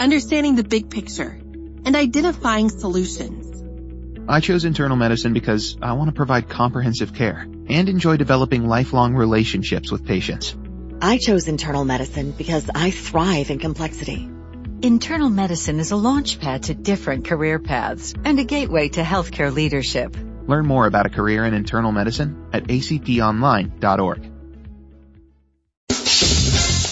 understanding the big picture, and identifying solutions. I chose internal medicine because I want to provide comprehensive care and enjoy developing lifelong relationships with patients. I chose internal medicine because I thrive in complexity. Internal medicine is a launchpad to different career paths and a gateway to healthcare leadership. Learn more about a career in internal medicine at acponline.org.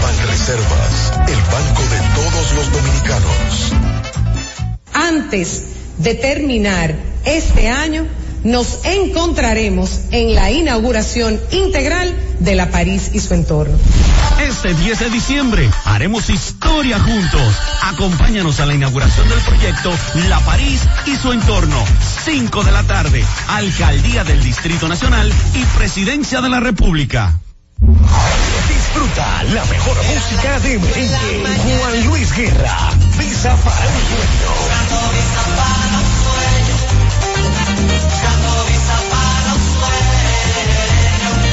Banreservas, el banco de todos los dominicanos. Antes de terminar este año, nos encontraremos en la inauguración integral de la París y su entorno. Este 10 de diciembre haremos historia juntos. Acompáñanos a la inauguración del proyecto La París y su entorno. 5 de la tarde. Alcaldía del Distrito Nacional y Presidencia de la República. Disfruta la mejor música de merengue. Juan Luis Guerra. Visa para un sueño.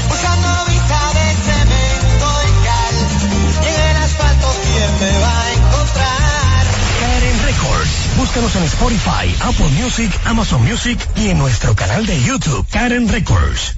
Buscando visa de cemento y cal. En el asfalto, ¿quién me va a encontrar? Karen Records. Búscanos en Spotify, Apple Music, Amazon Music y en nuestro canal de YouTube, Karen Records.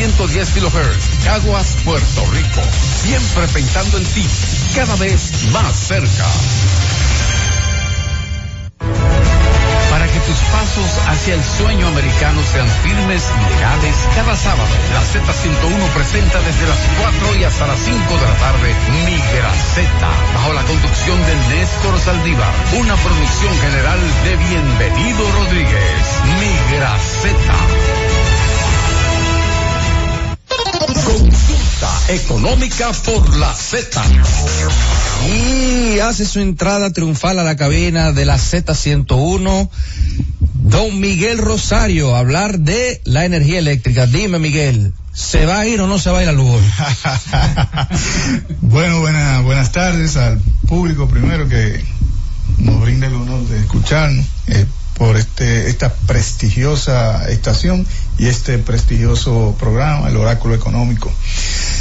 1110 kHz, Caguas, Puerto Rico. Siempre pensando en ti, cada vez más cerca. Para que tus pasos hacia el sueño americano sean firmes y legales, cada sábado la Z101 presenta desde las 4 y hasta las 5 de la tarde Migra Z, bajo la conducción de Néstor Saldívar, una producción general de Bienvenido Rodríguez. Migra Z. económica por la Z. Y hace su entrada triunfal a la cabina de la Z101, don Miguel Rosario, a hablar de la energía eléctrica. Dime, Miguel, ¿se va a ir o no se va a ir a luz? (laughs) bueno, buena, buenas tardes al público primero que nos brinda el honor de escucharnos eh, por este, esta prestigiosa estación y este prestigioso programa, el Oráculo Económico.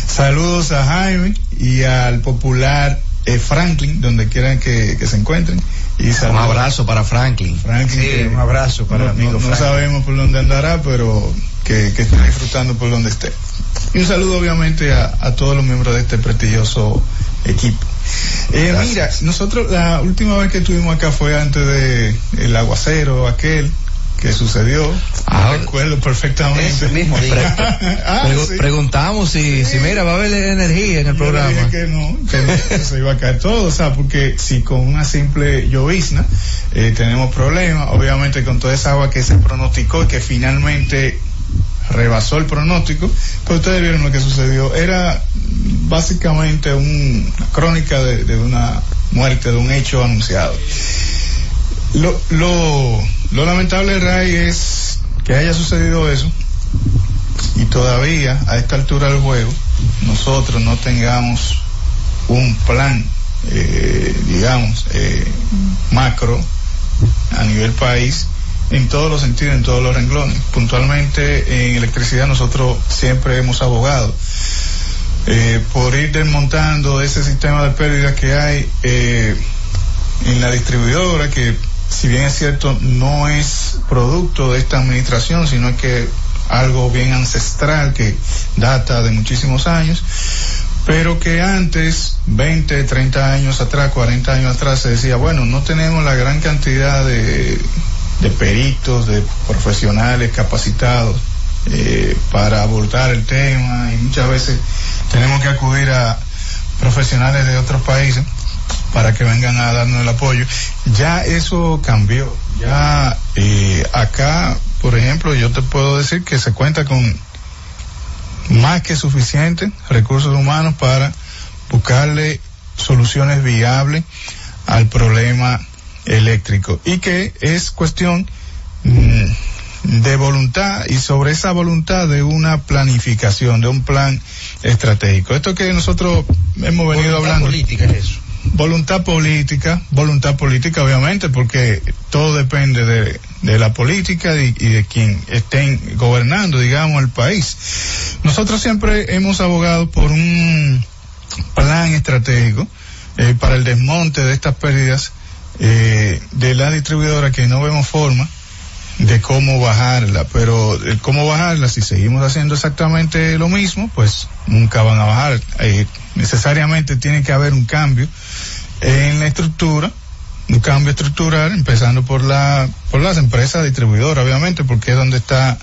Saludos a Jaime y al popular eh, Franklin, donde quieran que, que se encuentren. Y Un abrazo para Franklin. Franklin, Sí, que un abrazo para no, el amigo no- no Franklin. sabemos por dónde andará, pero que, que esté disfrutando por donde esté. Y un saludo obviamente a, a todos los miembros de este prestigioso equipo. Eh, mira, nosotros la última vez que estuvimos acá fue antes de el aguacero aquel que sucedió. Ah, recuerdo perfectamente. mismo. (laughs) Ah, Pregu- sí. Preguntamos si, si mira, va a haber energía en el Yo programa. dije que no, que no, se iba a caer todo, o sea, porque si con una simple llovizna eh, tenemos problemas, obviamente con toda esa agua que se pronosticó y que finalmente rebasó el pronóstico, pues ustedes vieron lo que sucedió. Era básicamente un- una crónica de, de una muerte, de un hecho anunciado. Lo, lo, lo lamentable, Ray, es que haya sucedido eso y todavía a esta altura del juego nosotros no tengamos un plan, eh, digamos, eh, macro a nivel país en todos los sentidos, en todos los renglones. Puntualmente en electricidad nosotros siempre hemos abogado eh, por ir desmontando ese sistema de pérdidas que hay eh, en la distribuidora, que si bien es cierto no es producto de esta administración, sino que algo bien ancestral que data de muchísimos años, pero que antes, 20, 30 años atrás, 40 años atrás, se decía, bueno, no tenemos la gran cantidad de, de peritos, de profesionales capacitados eh, para abordar el tema y muchas veces tenemos que acudir a profesionales de otros países para que vengan a darnos el apoyo. Ya eso cambió. Ya eh, acá, por ejemplo, yo te puedo decir que se cuenta con más que suficientes recursos humanos para buscarle soluciones viables al problema eléctrico y que es cuestión mm, de voluntad y sobre esa voluntad de una planificación, de un plan estratégico. Esto que nosotros hemos venido Voluntad hablando. política es eso. Voluntad política, voluntad política obviamente, porque todo depende de, de la política y, y de quien estén gobernando, digamos, el país. Nosotros siempre hemos abogado por un plan estratégico eh, para el desmonte de estas pérdidas eh, de la distribuidora que no vemos forma de cómo bajarla, pero el cómo bajarla, si seguimos haciendo exactamente lo mismo, pues nunca van a bajar. Eh, necesariamente tiene que haber un cambio en la estructura, un cambio estructural, empezando por la, por las empresas distribuidoras, obviamente, porque es donde está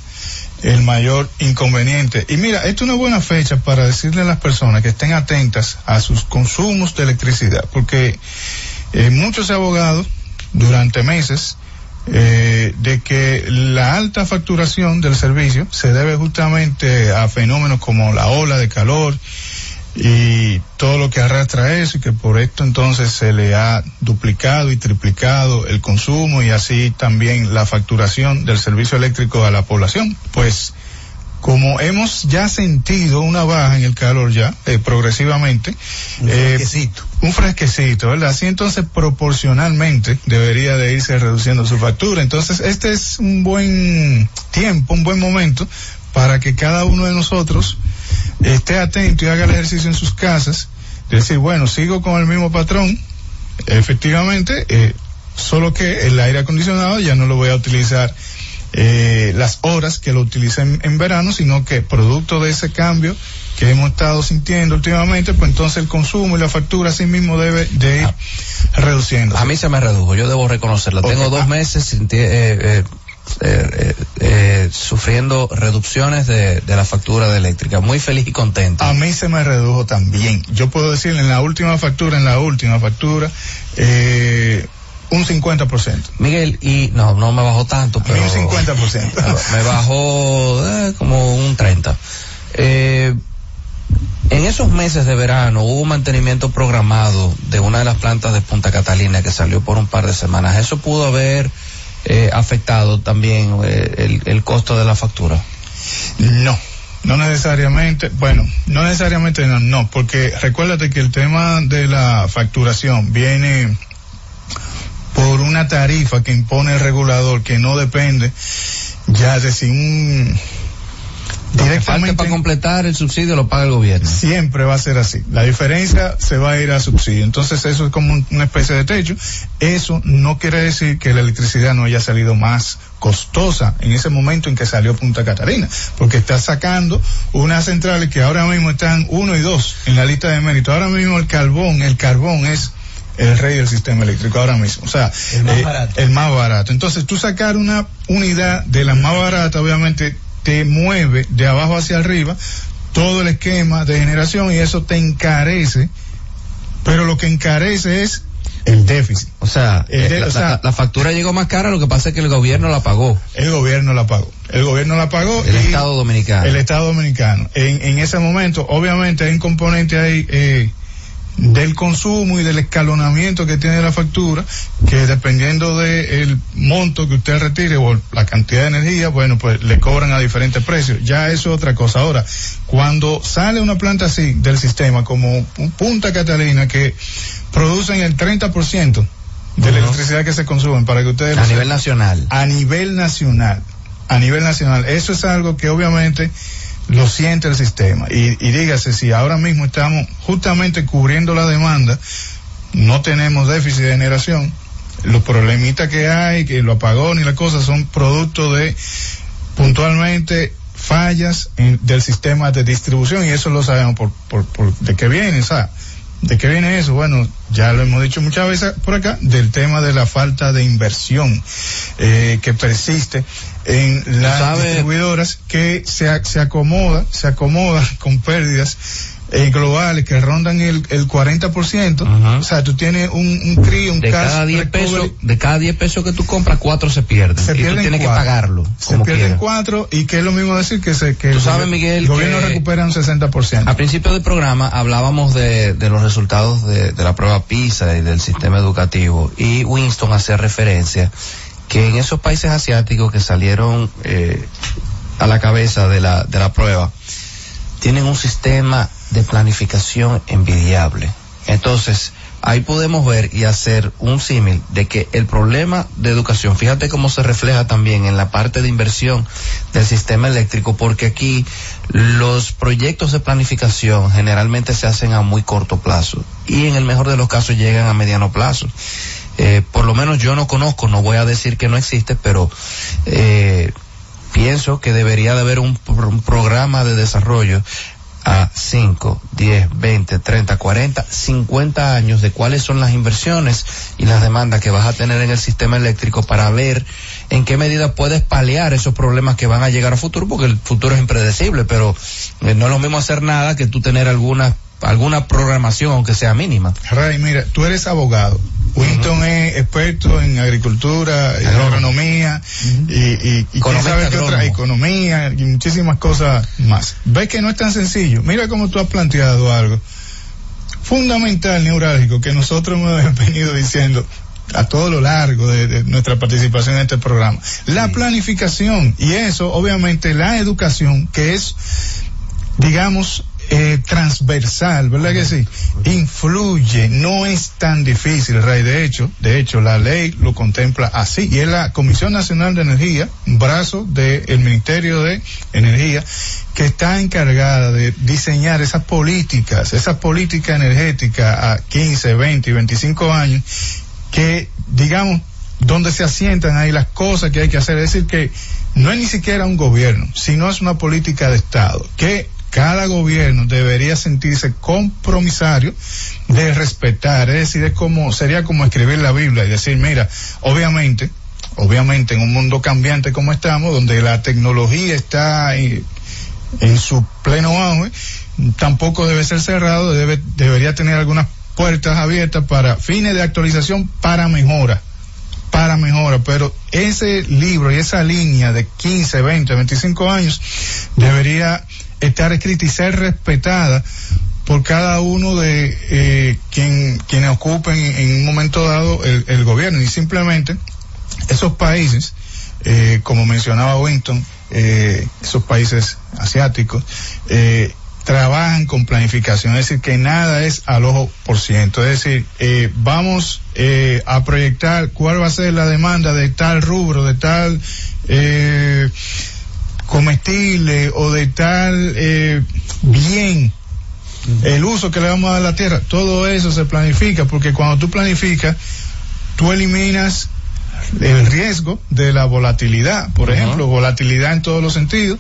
el mayor inconveniente. Y mira, esta es una buena fecha para decirle a las personas que estén atentas a sus consumos de electricidad, porque eh, muchos abogados durante meses eh, de que la alta facturación del servicio se debe justamente a fenómenos como la ola de calor y todo lo que arrastra eso y que por esto entonces se le ha duplicado y triplicado el consumo y así también la facturación del servicio eléctrico a la población. Pues como hemos ya sentido una baja en el calor ya, eh, progresivamente, Un eh, fresquecito. un fresquecito, ¿verdad? Así entonces proporcionalmente debería de irse reduciendo su factura. Entonces este es un buen tiempo, un buen momento para que cada uno de nosotros esté atento y haga el ejercicio en sus casas, decir, bueno, sigo con el mismo patrón, efectivamente, eh, solo que el aire acondicionado ya no lo voy a utilizar eh, las horas que lo utilicé en, verano, sino que producto de ese cambio que hemos estado sintiendo últimamente, pues entonces el consumo y la factura así mismo debe de ir reduciendo. A mí se me redujo, yo debo reconocerlo. Tengo dos meses sinti- eh, eh, eh, eh, eh, sufriendo reducciones de, de la factura de eléctrica. Muy feliz y contento. A mí se me redujo también. Yo puedo decir en la última factura, en la última factura, eh, un 50%. Miguel, y no, no me bajó tanto, pero... un 50%. me bajó eh, como un 30. Eh, en esos meses de verano hubo un mantenimiento programado de una de las plantas de Punta Catalina que salió por un par de semanas. Eso pudo haber eh, afectado también eh, el, el costo de la factura. No, no necesariamente, bueno, no necesariamente no, no, porque recuérdate que el tema de la facturación viene por una tarifa que impone el regulador que no depende ya de si un Directamente para completar el subsidio lo paga el gobierno. Siempre va a ser así. La diferencia se va a ir a subsidio. Entonces eso es como un- una especie de techo. Eso no quiere decir que la electricidad no haya salido más costosa en ese momento en que salió Punta Catalina, porque está sacando unas centrales que ahora mismo están uno y dos en la lista de mérito. Ahora mismo el carbón, el carbón es el rey del sistema eléctrico ahora mismo. O sea, El más eh, barato. el más barato. Entonces, tú sacar una unidad de la más barata, obviamente, te mueve de abajo hacia arriba todo el esquema de generación y eso te encarece, pero lo que encarece es el déficit. O sea, El eh, de- la, o sea, la- la factura llegó más cara, lo que pasa es que el gobierno la pagó. El gobierno la pagó. El gobierno la pagó. El y Estado Dominicano. El Estado Dominicano. En, en ese momento, obviamente, hay un componente ahí eh, del consumo y del escalonamiento que tiene la factura, que dependiendo del monto que usted retire o la cantidad de energía, bueno, pues le cobran a diferentes precios. Ya eso es otra cosa. Ahora, cuando sale una planta así del sistema, como un Punta Catalina, que producen el 30% de la electricidad que se consume, para que ustedes A sepan nivel nacional. a nivel nacional, a nivel nacional. Eso es algo que obviamente lo siente el sistema. Y, dígase, si ahora mismo estamos justamente cubriendo la demanda, no tenemos déficit de generación, los problemitas que hay, que lo apagón y las cosas son producto de puntualmente fallas en- del sistema de distribución y eso lo sabemos por, por, de qué viene, o ¿De qué viene eso? Bueno, ya lo hemos dicho muchas veces por acá, del tema de la falta de inversión eh, que persiste en las distribuidoras que se, se acomoda, se acomoda (laughs) con pérdidas eh, globales que rondan el, el 40%. O sea, tú tienes un, un CRI, un De cash cada 10 recovery, pesos, de cada 10 pesos que tú compras, cuatro se pierden. se y tú pierden que cuatro. pagarlo. Se como pierden quieras. cuatro y que es lo mismo decir que, se, que Tú el sabes, Miguel, el gobierno que- recupera un 60%. A principio del programa hablábamos de, de los resultados de, de la prueba PISA y del sistema educativo y Winston hacía referencia que en esos países asiáticos que salieron eh, a la cabeza de la, de la prueba tienen un sistema de planificación envidiable. Entonces, ahí podemos ver y hacer un símil de que el problema de educación, fíjate cómo se refleja también en la parte de inversión del sistema eléctrico, porque aquí los proyectos de planificación generalmente se hacen a muy corto plazo y en el mejor de los casos llegan a mediano plazo. Eh, por lo menos yo no conozco, no voy a decir que no existe, pero eh, pienso que debería de haber un, pro- un programa de desarrollo a 5, 10, 20, 30, 40, 50 años de cuáles son las inversiones y las demandas que vas a tener en el sistema eléctrico para ver en qué medida puedes paliar esos problemas que van a llegar a futuro, porque el futuro es impredecible, pero eh, no es lo mismo hacer nada que tú tener alguna alguna programación aunque sea mínima. Ray, mira, tú eres abogado. Winston es experto en agricultura, en agronomía y, y, y quién sabe qué otra, economía y muchísimas cosas más. Ves que no es tan sencillo. Mira cómo tú has planteado algo fundamental, neurálgico, que nosotros hemos (laughs) venido diciendo a todo lo largo de, de nuestra participación en este programa. La planificación y eso, obviamente, la educación, que es digamos, eh, transversal, ¿verdad que sí? Influye, no es tan difícil, Ray. De hecho, de hecho, la ley lo contempla así. Y es la Comisión Nacional de Energía, brazo del Ministerio de Energía, que está encargada de diseñar esas políticas, esa política energética a 15, 20 y 25 años, que, digamos, donde se asientan ahí las cosas que hay que hacer. Es decir, que no es ni siquiera un gobierno, sino es una política de Estado, que cada gobierno debería sentirse compromisario de respetar, es decir, es como, sería como escribir la Biblia y decir, mira, obviamente, obviamente en un mundo cambiante como estamos, donde la tecnología está en, su pleno auge, tampoco debe ser cerrado, debe, debería tener algunas puertas abiertas para fines de actualización para mejora para mejora, pero ese libro y esa línea de 15, 20, 25 años debería estar escrita y ser respetada por cada uno de eh, quien, quienes ocupen en un momento dado el, el gobierno. Y simplemente esos países, eh, como mencionaba Winston, eh, esos países asiáticos, eh, trabajan con planificación, es decir, que nada es al ojo por ciento, es decir, eh, vamos a proyectar cuál va a ser la demanda de tal rubro, de tal eh, comestible o de tal eh, bien, el uso que le vamos a dar a la tierra, todo eso se planifica, porque cuando tú planificas, tú eliminas el riesgo de la volatilidad, por ejemplo, volatilidad en todos los sentidos.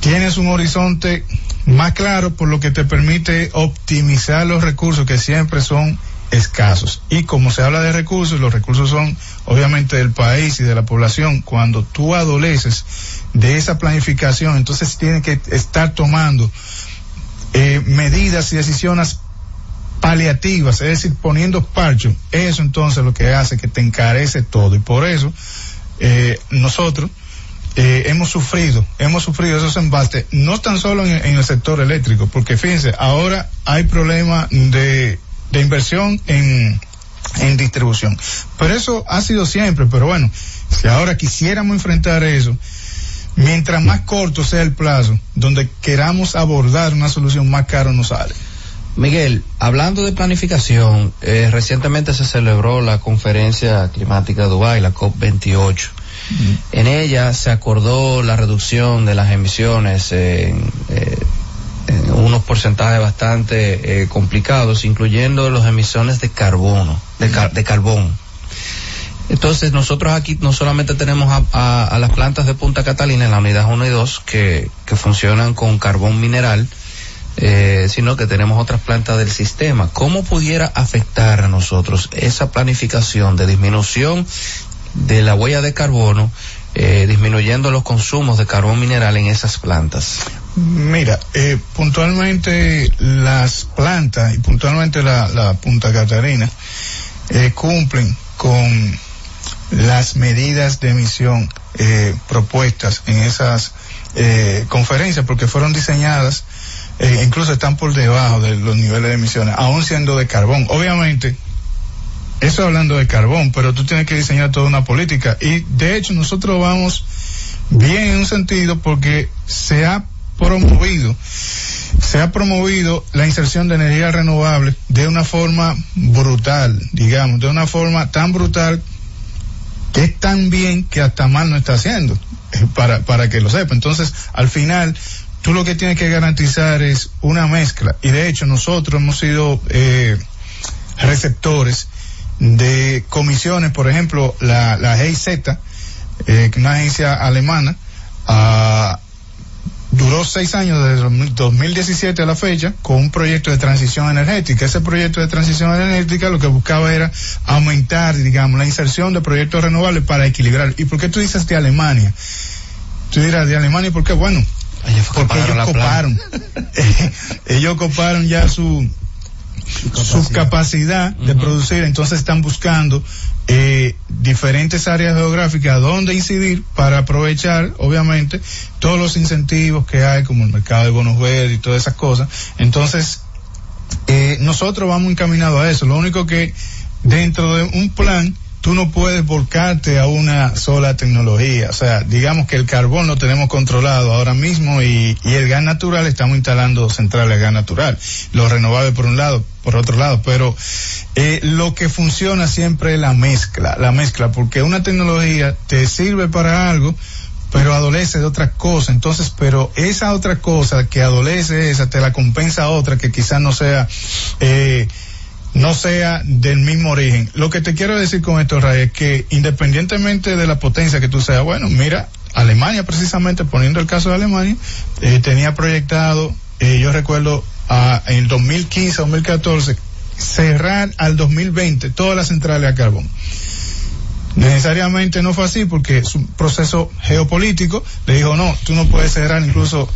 Tienes un horizonte más claro, por lo que te permite optimizar los recursos que siempre son escasos. Y como se habla de recursos, los recursos son obviamente del país y de la población. Cuando tú adoleces de esa planificación, entonces tienes que estar tomando eh, medidas y decisiones paliativas, es decir, poniendo parcho. Eso entonces lo que hace que te encarece todo. Y por eso eh, nosotros eh, hemos sufrido, hemos sufrido esos embates, no tan solo en, el sector eléctrico, porque fíjense, ahora hay problemas de, de inversión en, en distribución. Pero eso ha sido siempre, pero bueno, si ahora quisiéramos enfrentar eso, mientras más corto sea el plazo, donde queramos abordar una solución más caro nos sale. Miguel, hablando de planificación, eh, recientemente se celebró la conferencia climática de Dubái, la COP28. En ella se acordó la reducción de las emisiones en, eh, en unos porcentajes bastante eh, complicados, incluyendo las emisiones de carbono, de, car- de carbón. Entonces nosotros aquí no solamente tenemos a, a- las plantas de Punta Catalina en la unidad 1 y 2 que, funcionan con carbón mineral, eh, sino que tenemos otras plantas del sistema. ¿Cómo pudiera afectar a nosotros esa planificación de disminución de la huella de carbono, eh, disminuyendo los consumos de carbón mineral en esas plantas? Mira, eh, puntualmente las plantas y puntualmente la, la Punta Catarina eh, cumplen con las medidas de emisión eh, propuestas en esas eh, conferencias porque fueron diseñadas, eh, incluso están por debajo de los niveles de emisiones, aún siendo de carbón. Obviamente, eso hablando de carbón, pero tú tienes que diseñar toda una política y de hecho nosotros vamos bien en un sentido porque se ha promovido se ha promovido la inserción de energía renovable de una forma brutal, digamos, de una forma tan brutal que es tan bien que hasta mal no está haciendo, eh, para, para que lo sepa. Entonces, al final, tú lo que tienes que garantizar es una mezcla. Y de hecho, nosotros hemos sido eh, receptores de comisiones, por ejemplo, la, la GIZ, eh, una agencia alemana, ah, duró seis años desde 2000 2017 a la fecha con un proyecto de transición energética. Ese proyecto de transición energética lo que buscaba era aumentar, digamos, la inserción de proyectos renovables para equilibrar. ¿Y por qué tú dices de Alemania? Tú dirás, de Alemania, ¿por qué? Bueno, porque pagaron ellos coparon. (laughs) ellos coparon ya su, su capacidad de producir, entonces están buscando eh, diferentes áreas geográficas donde incidir para aprovechar, obviamente, todos los incentivos que hay, como el mercado de bonos verdes y todas esas cosas. Entonces, eh, nosotros vamos encaminados a eso. Lo único que dentro de un plan, tú no puedes volcarte a una sola tecnología. O sea, digamos que el carbón lo tenemos controlado ahora mismo y, el gas natural, estamos instalando centrales de gas natural. Los renovables por un lado, por otro lado, pero eh, lo que funciona siempre es la mezcla, la mezcla, porque una tecnología te sirve para algo, pero adolece de otra cosa. Entonces, pero esa otra cosa que adolece esa, te la compensa otra que quizás no sea, eh, no sea del mismo origen. Lo que te quiero decir con esto, Ray, es que independientemente de la potencia que tú seas, bueno, mira, Alemania precisamente, poniendo el caso de Alemania, eh, tenía proyectado, eh, yo recuerdo, a, en 2015, 2014, cerrar al 2020 todas las centrales a carbón. Necesariamente no fue así porque es un proceso geopolítico. Le dijo, no, tú no puedes cerrar, incluso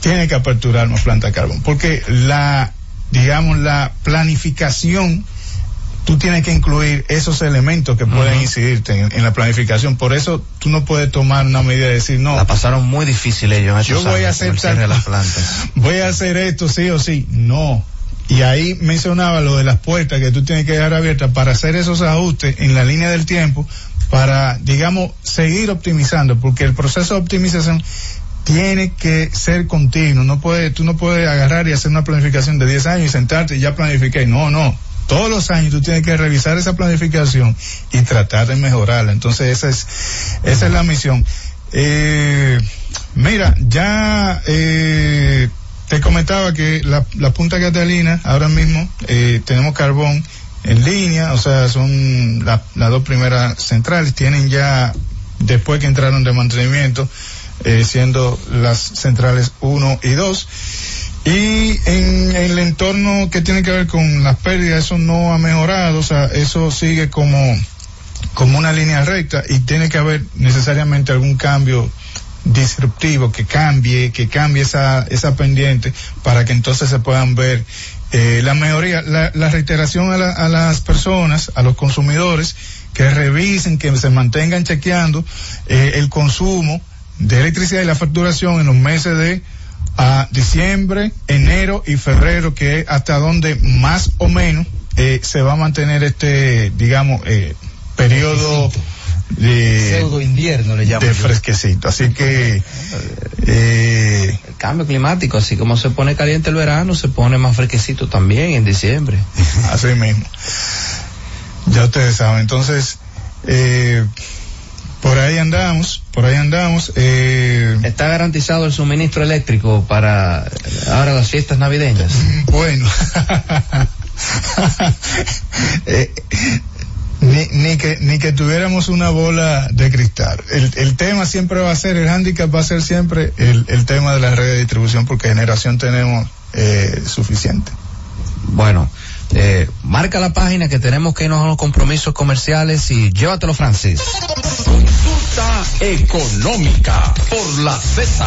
tiene que aperturar más planta de carbón. Porque la, digamos, la planificación, tú tienes que incluir esos elementos que pueden incidirte en, en la planificación. Por eso tú no puedes tomar una medida de decir, no, La pasaron muy difícil ellos. yo voy a hacer tal- las plantas. (laughs) voy a hacer esto sí o sí. No. Y ahí mencionaba lo de las puertas que tú tienes que dejar abiertas para hacer esos ajustes en la línea del tiempo para, digamos, seguir optimizando, porque el proceso de optimización tiene que ser continuo. No puede, tú no puedes agarrar y hacer una planificación de 10 años y sentarte y ya planifiqué. No, no. Todos los años tú tienes que revisar esa planificación y tratar de mejorarla. Entonces esa es, esa es la misión. Eh, mira, ya, eh, te comentaba que la, Punta Catalina, ahora mismo, eh, tenemos carbón en línea, o sea, son la- las dos primeras centrales, tienen ya, después que entraron de mantenimiento, eh, siendo las centrales 1 y 2. Y en, el entorno que tiene que ver con las pérdidas, eso no ha mejorado, o sea, eso sigue como, como una línea recta y tiene que haber necesariamente algún cambio disruptivo que cambie, que cambie esa, esa pendiente para que entonces se puedan ver eh, la mejoría, la, la reiteración a, la- a las personas, a los consumidores, que revisen, que se mantengan chequeando eh, el consumo de electricidad y la facturación en los meses de a diciembre, enero y febrero, que es hasta donde más o menos eh, se va a mantener este, digamos, eh, periodo de Pseudo invierno le llaman. de fresquecito. Así que eh, El cambio climático, así como se pone caliente el verano, se pone más fresquecito también en diciembre. (laughs) así mismo. Ya ustedes saben. Entonces, eh, por ahí andamos, por ahí andamos. Eh, ¿Está garantizado el suministro eléctrico para ahora las fiestas navideñas? (laughs) Bueno. (laughs) Eh, ni, ni que ni que tuviéramos una bola de cristal. El, el tema siempre va a ser, el handicap va a ser siempre el, el tema de la red de distribución porque generación tenemos eh, suficiente. Bueno, eh, marca la página que tenemos que irnos a los compromisos comerciales y llévatelo, Francis. Consulta económica por la Z.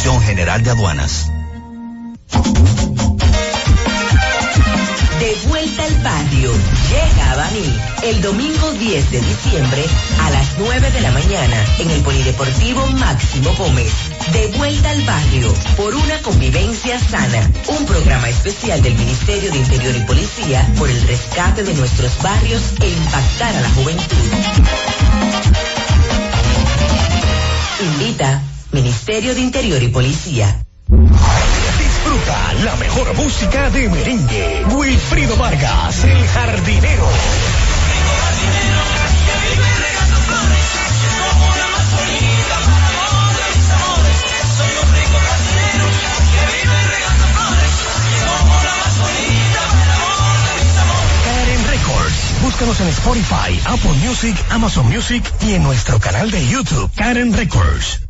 General de Aduanas. De vuelta al barrio. Llega a Baní el domingo 10 de diciembre a las 9 de la mañana en el Polideportivo Máximo Gómez. De vuelta al barrio por una convivencia sana. Un programa especial del Ministerio de Interior y Policía por el rescate de nuestros barrios e impactar a la juventud. Invita Ministerio de Interior y Policía. Disfruta la mejor música de merengue. Wilfrido Vargas, el jardinero. Búscanos en Spotify, Apple Music, Amazon Music y en nuestro canal de YouTube, Karen Records.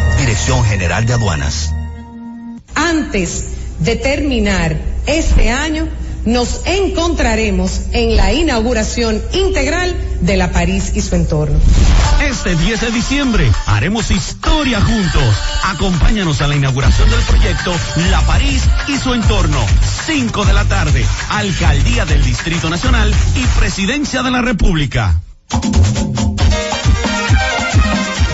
Dirección General de Aduanas. Antes de terminar este año, nos encontraremos en la inauguración integral de la París y su entorno. Este 10 de diciembre haremos historia juntos. Acompáñanos a la inauguración del proyecto La París y su entorno. 5 de la tarde. Alcaldía del Distrito Nacional y Presidencia de la República.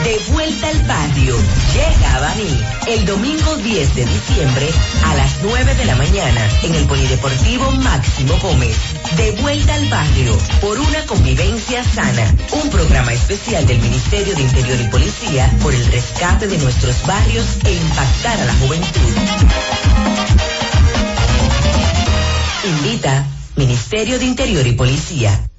De vuelta al barrio, llega a Baní el domingo 10 de diciembre a las 9 de la mañana en el Polideportivo Máximo Gómez. De vuelta al barrio por una convivencia sana. Un programa especial del Ministerio de Interior y Policía por el rescate de nuestros barrios e impactar a la juventud. Invita Ministerio de Interior y Policía.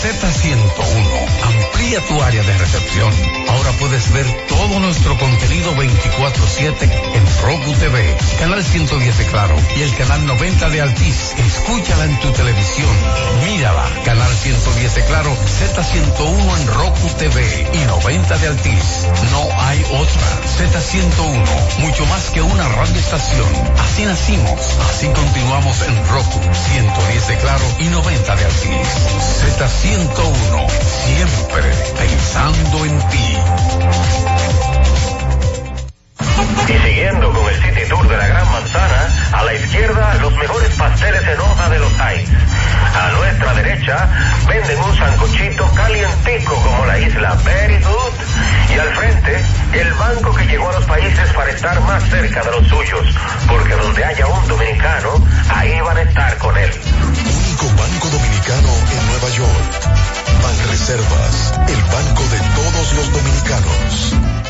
Z101 amplía tu área de recepción. Ahora puedes ver todo nuestro contenido 24-7 en Roku TV, canal 110 de Claro y el canal 90 de Altiz. Escúchala en tu televisión. Mírala, canal 110 de Claro, Z101 en Roku TV y 90 de Altiz. No hay otra. Z101, mucho más que una radioestación. Así nacimos, así continuamos en Roku, 110 de Claro y 90 de Altiz. Z101, siempre pensando en ti. Y siguiendo con el City Tour de la Gran Manzana, a la izquierda los mejores pasteles en hoja de los Heights. A nuestra derecha venden un sancochito calientico como la isla Very Good. Y al frente, el banco que llegó a los países para estar más cerca de los suyos. Porque donde haya un dominicano, ahí van a estar con él. Único banco dominicano Nueva York. Banreservas, el banco de todos los dominicanos.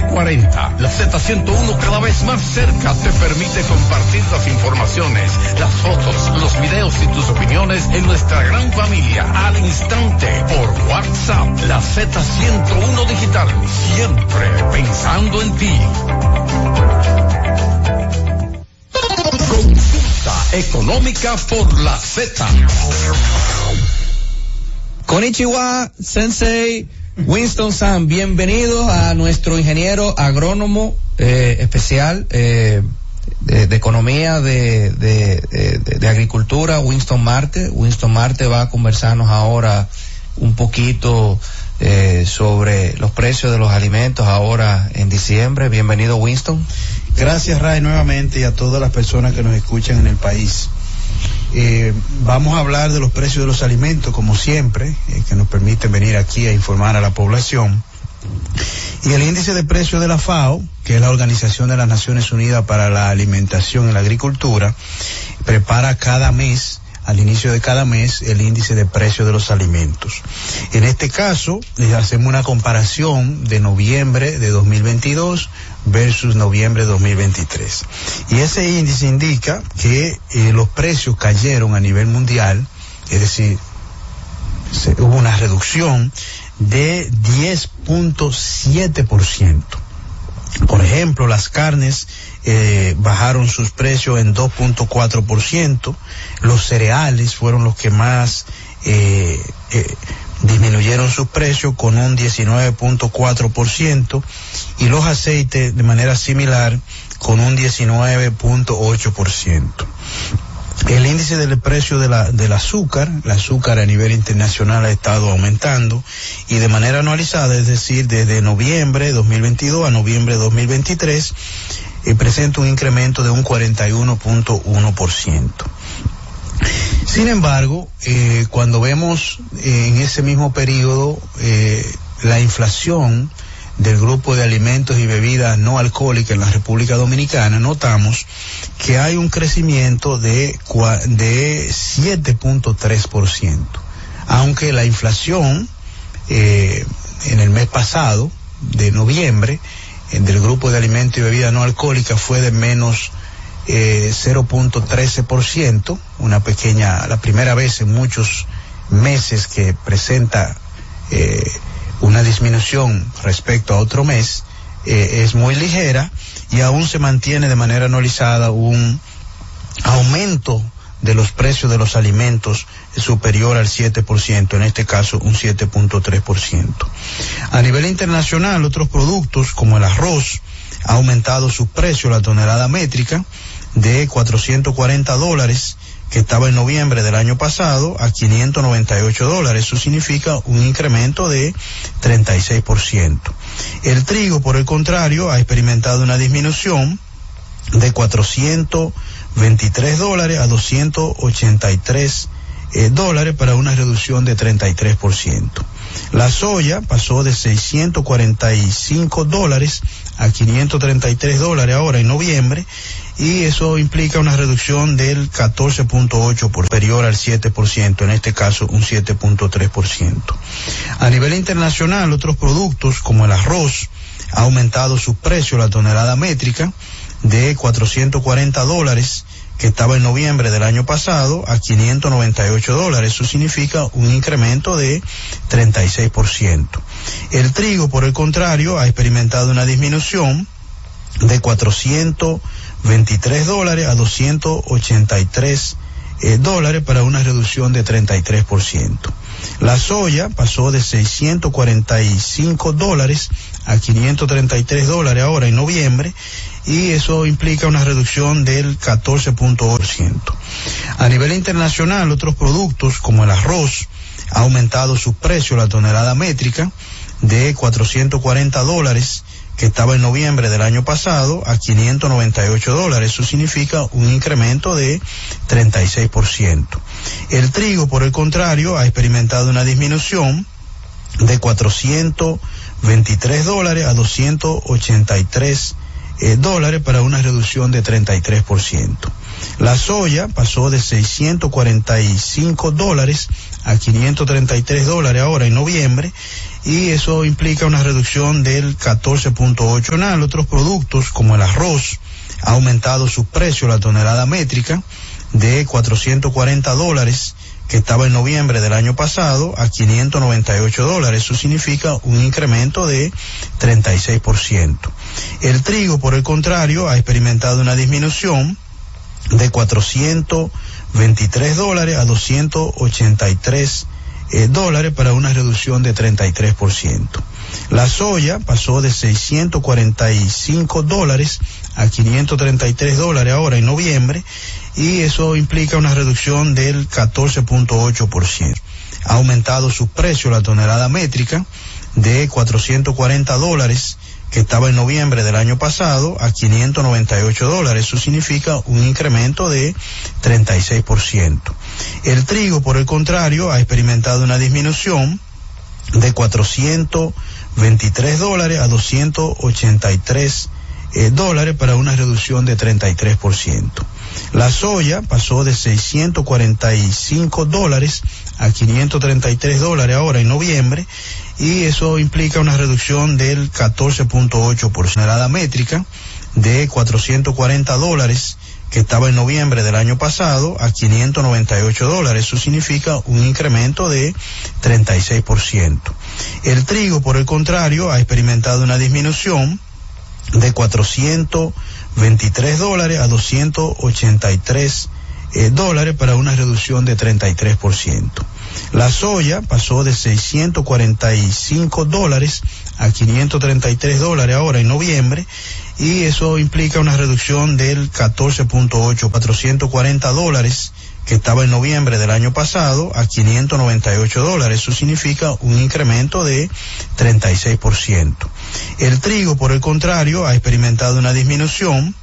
La Z101 cada vez más cerca te permite compartir las informaciones, las fotos, los videos y tus opiniones en nuestra gran familia al instante por WhatsApp. La Z101 digital, siempre pensando en ti. Consulta económica por la Z. Konnichiwa, Sensei, Winston San, bienvenidos a nuestro ingeniero agrónomo eh, especial eh, de, economía de- de agricultura, Winston Marte. Winston Marte va a conversarnos ahora un poquito eh, sobre los precios de los alimentos ahora en diciembre. Bienvenido, Winston. Gracias, Ray, nuevamente y a todas las personas que nos escuchan en el país. Eh, vamos a hablar de los precios de los alimentos, como siempre, eh, que nos permiten venir aquí a informar a la población. Y el índice de precios de la FAO, que es la Organización de las Naciones Unidas para la Alimentación y la Agricultura, prepara cada mes al inicio de cada mes el índice de precio de los alimentos. En este caso, les hacemos una comparación de noviembre de 2022 versus noviembre de 2023. Y ese índice indica que eh, los precios cayeron a nivel mundial, es decir, hubo una reducción de 10.7%. Por ejemplo, las carnes eh, bajaron sus precios en 2.4%, los cereales fueron los que más eh, disminuyeron sus precios con un 19.4% y los aceites de manera similar con un 19.8%. El índice del precio de la, del azúcar, el azúcar a nivel internacional ha estado aumentando y de manera anualizada, es decir, desde noviembre de 2022 a noviembre de 2023, eh, presenta un incremento de un 41.1%. Sin embargo, eh, cuando vemos eh, en ese mismo periodo eh, la inflación del grupo de alimentos y bebidas no alcohólicas en la República Dominicana, notamos que hay un crecimiento de, de 7.3%, aunque la inflación eh, en el mes pasado, de noviembre, del grupo de alimentos y bebidas no alcohólicas fue de menos eh, 0.13%, una pequeña, la primera vez en muchos meses que presenta eh, una disminución respecto a otro mes, eh, es muy ligera y aún se mantiene de manera anualizada un aumento de los precios de los alimentos superior al 7%, en este caso un 7.3%. A nivel internacional, otros productos como el arroz ha aumentado su precio, la tonelada métrica, de 440 dólares que estaba en noviembre del año pasado a 598 dólares. Eso significa un incremento de 36%. El trigo, por el contrario, ha experimentado una disminución de 423 dólares a 283 eh, dólares para una reducción de 33%. La soya pasó de 645 dólares a 533 dólares ahora en noviembre y eso implica una reducción del 14.8 por superior al 7%, en este caso un 7.3%. A nivel internacional, otros productos como el arroz ha aumentado su precio, la tonelada métrica, de 440 dólares que estaba en noviembre del año pasado a 598 dólares. Eso significa un incremento de 36%. El trigo, por el contrario, ha experimentado una disminución de 423 dólares a 283 eh, dólares para una reducción de 33%. La soya pasó de 645 dólares a 533 dólares ahora en noviembre y eso implica una reducción del 14.8%. A nivel internacional, otros productos como el arroz ha aumentado su precio, la tonelada métrica, de 440 dólares que estaba en noviembre del año pasado a 598 dólares. Eso significa un incremento de 36%. El trigo, por el contrario, ha experimentado una disminución de 423 dólares a 283 eh, dólares para una reducción de 33%. La soya pasó de 645 dólares a 533 dólares ahora en noviembre y eso implica una reducción del 14.8. En otros productos como el arroz ha aumentado su precio, la tonelada métrica, de 440 dólares que estaba en noviembre del año pasado a 598 dólares. Eso significa un incremento de 36%. El trigo, por el contrario, ha experimentado una disminución de 423 dólares a 283 eh, dólares para una reducción de 33%. La soya pasó de 645 dólares a 533 dólares ahora en noviembre y eso implica una reducción del 14.8%. Ha aumentado su precio, la tonelada métrica, de 440 dólares que estaba en noviembre del año pasado a 598 dólares. Eso significa un incremento de 36%. El trigo, por el contrario, ha experimentado una disminución de 423 dólares a 283 eh, dólares para una reducción de 33%. La soya pasó de 645 dólares a 533 dólares ahora en noviembre y eso implica una reducción del 14.8% la métrica de 440 dólares que estaba en noviembre del año pasado a 598 dólares. Eso significa un incremento de 36%. El trigo, por el contrario, ha experimentado una disminución de 423 dólares a 283 eh, dólares para una reducción de 33%. La soya pasó de 645 dólares a 533 dólares ahora en noviembre y eso implica una reducción del 14.8, 440 dólares que estaba en noviembre del año pasado a 598 dólares. Eso significa un incremento de 36%. El trigo, por el contrario, ha experimentado una disminución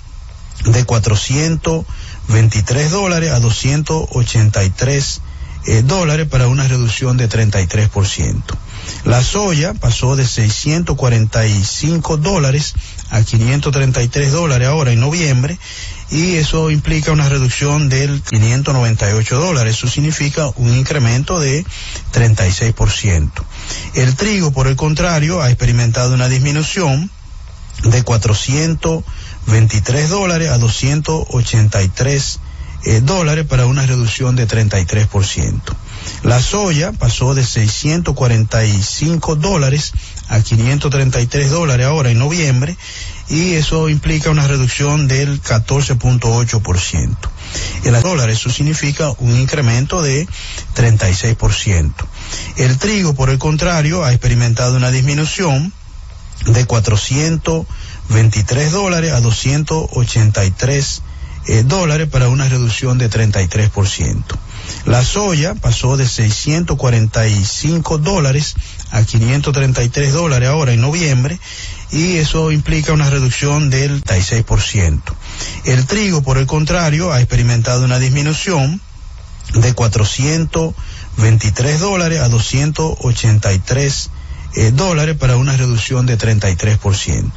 de 423 dólares a 283 eh, dólares para una reducción de 33%. La soya pasó de 645 dólares a 533 dólares ahora en noviembre y eso implica una reducción del 598 dólares. Eso significa un incremento de 36%. El trigo, por el contrario, ha experimentado una disminución de 423 dólares a 283 eh, dólares para una reducción de 33%. La soya pasó de 645 dólares a 533 dólares ahora en noviembre y eso implica una reducción del 14.8%. El dólar, eso significa un incremento de 36%. El trigo, por el contrario, ha experimentado una disminución de 423 dólares a 283 eh, dólares para una reducción de 33%. La soya pasó de 645 dólares a 533 dólares ahora en noviembre y eso implica una reducción del 36%. El trigo, por el contrario, ha experimentado una disminución de 423 dólares a 283 eh, dólares para una reducción de 33%.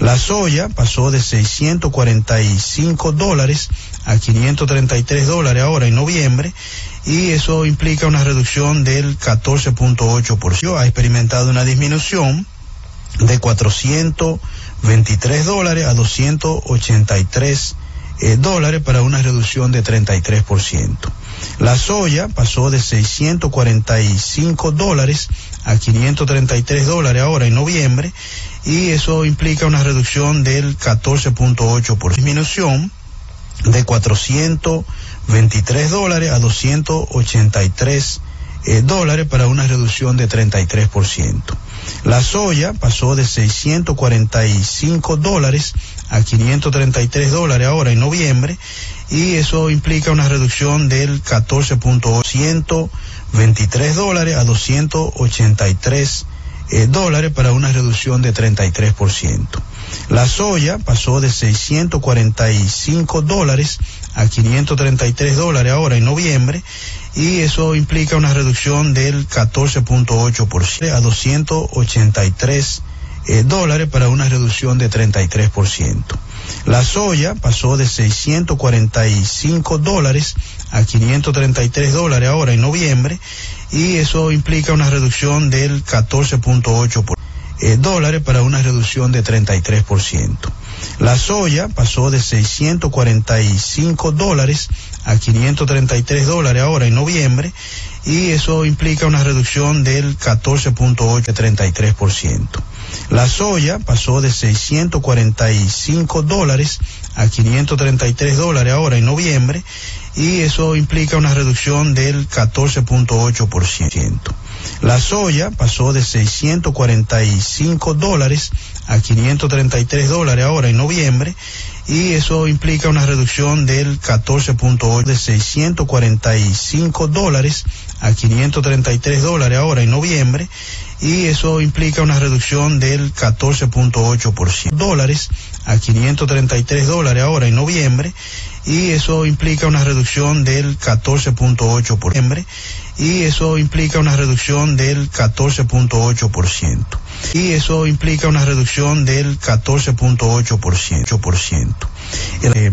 La soya pasó de 645 dólares a 533 dólares ahora en noviembre y eso implica una reducción del 14.8%. Ha experimentado una disminución de 423 dólares a 283 eh, dólares para una reducción de 33%. La soya pasó de 645 dólares a 533 dólares ahora en noviembre y eso implica una reducción del 14.8%. Disminución de 423 dólares a 283 eh, dólares para una reducción de 33%. La soya pasó de 645 dólares a 533 dólares ahora en noviembre y eso implica una reducción del 14.8, 23 dólares a 283 eh, dólares para una reducción de 33%. La soya pasó de 645 dólares a 533 dólares ahora en noviembre y eso implica una reducción del 14.8% a 283 eh, dólares para una reducción de 33%. La soya pasó de 645 dólares a 533 dólares ahora en noviembre y eso implica una reducción del 14.8% eh, dólares para una reducción de 33%. La soya pasó de 645 dólares a 533 dólares ahora en noviembre y eso implica una reducción del 14.8 33%. La soya pasó de 645 dólares a 533 dólares ahora en noviembre y eso implica una reducción del 14.8%. La soya pasó de 645 dólares a 533 dólares ahora en noviembre y eso implica una reducción del 14.8 de 645 dólares a 533 dólares ahora en noviembre y eso implica una reducción del 14.8% dólares a 533 dólares ahora en noviembre y eso implica una reducción del 14.8% y eso implica una reducción del 14.8% y eso implica una reducción del 14.8%. Eh,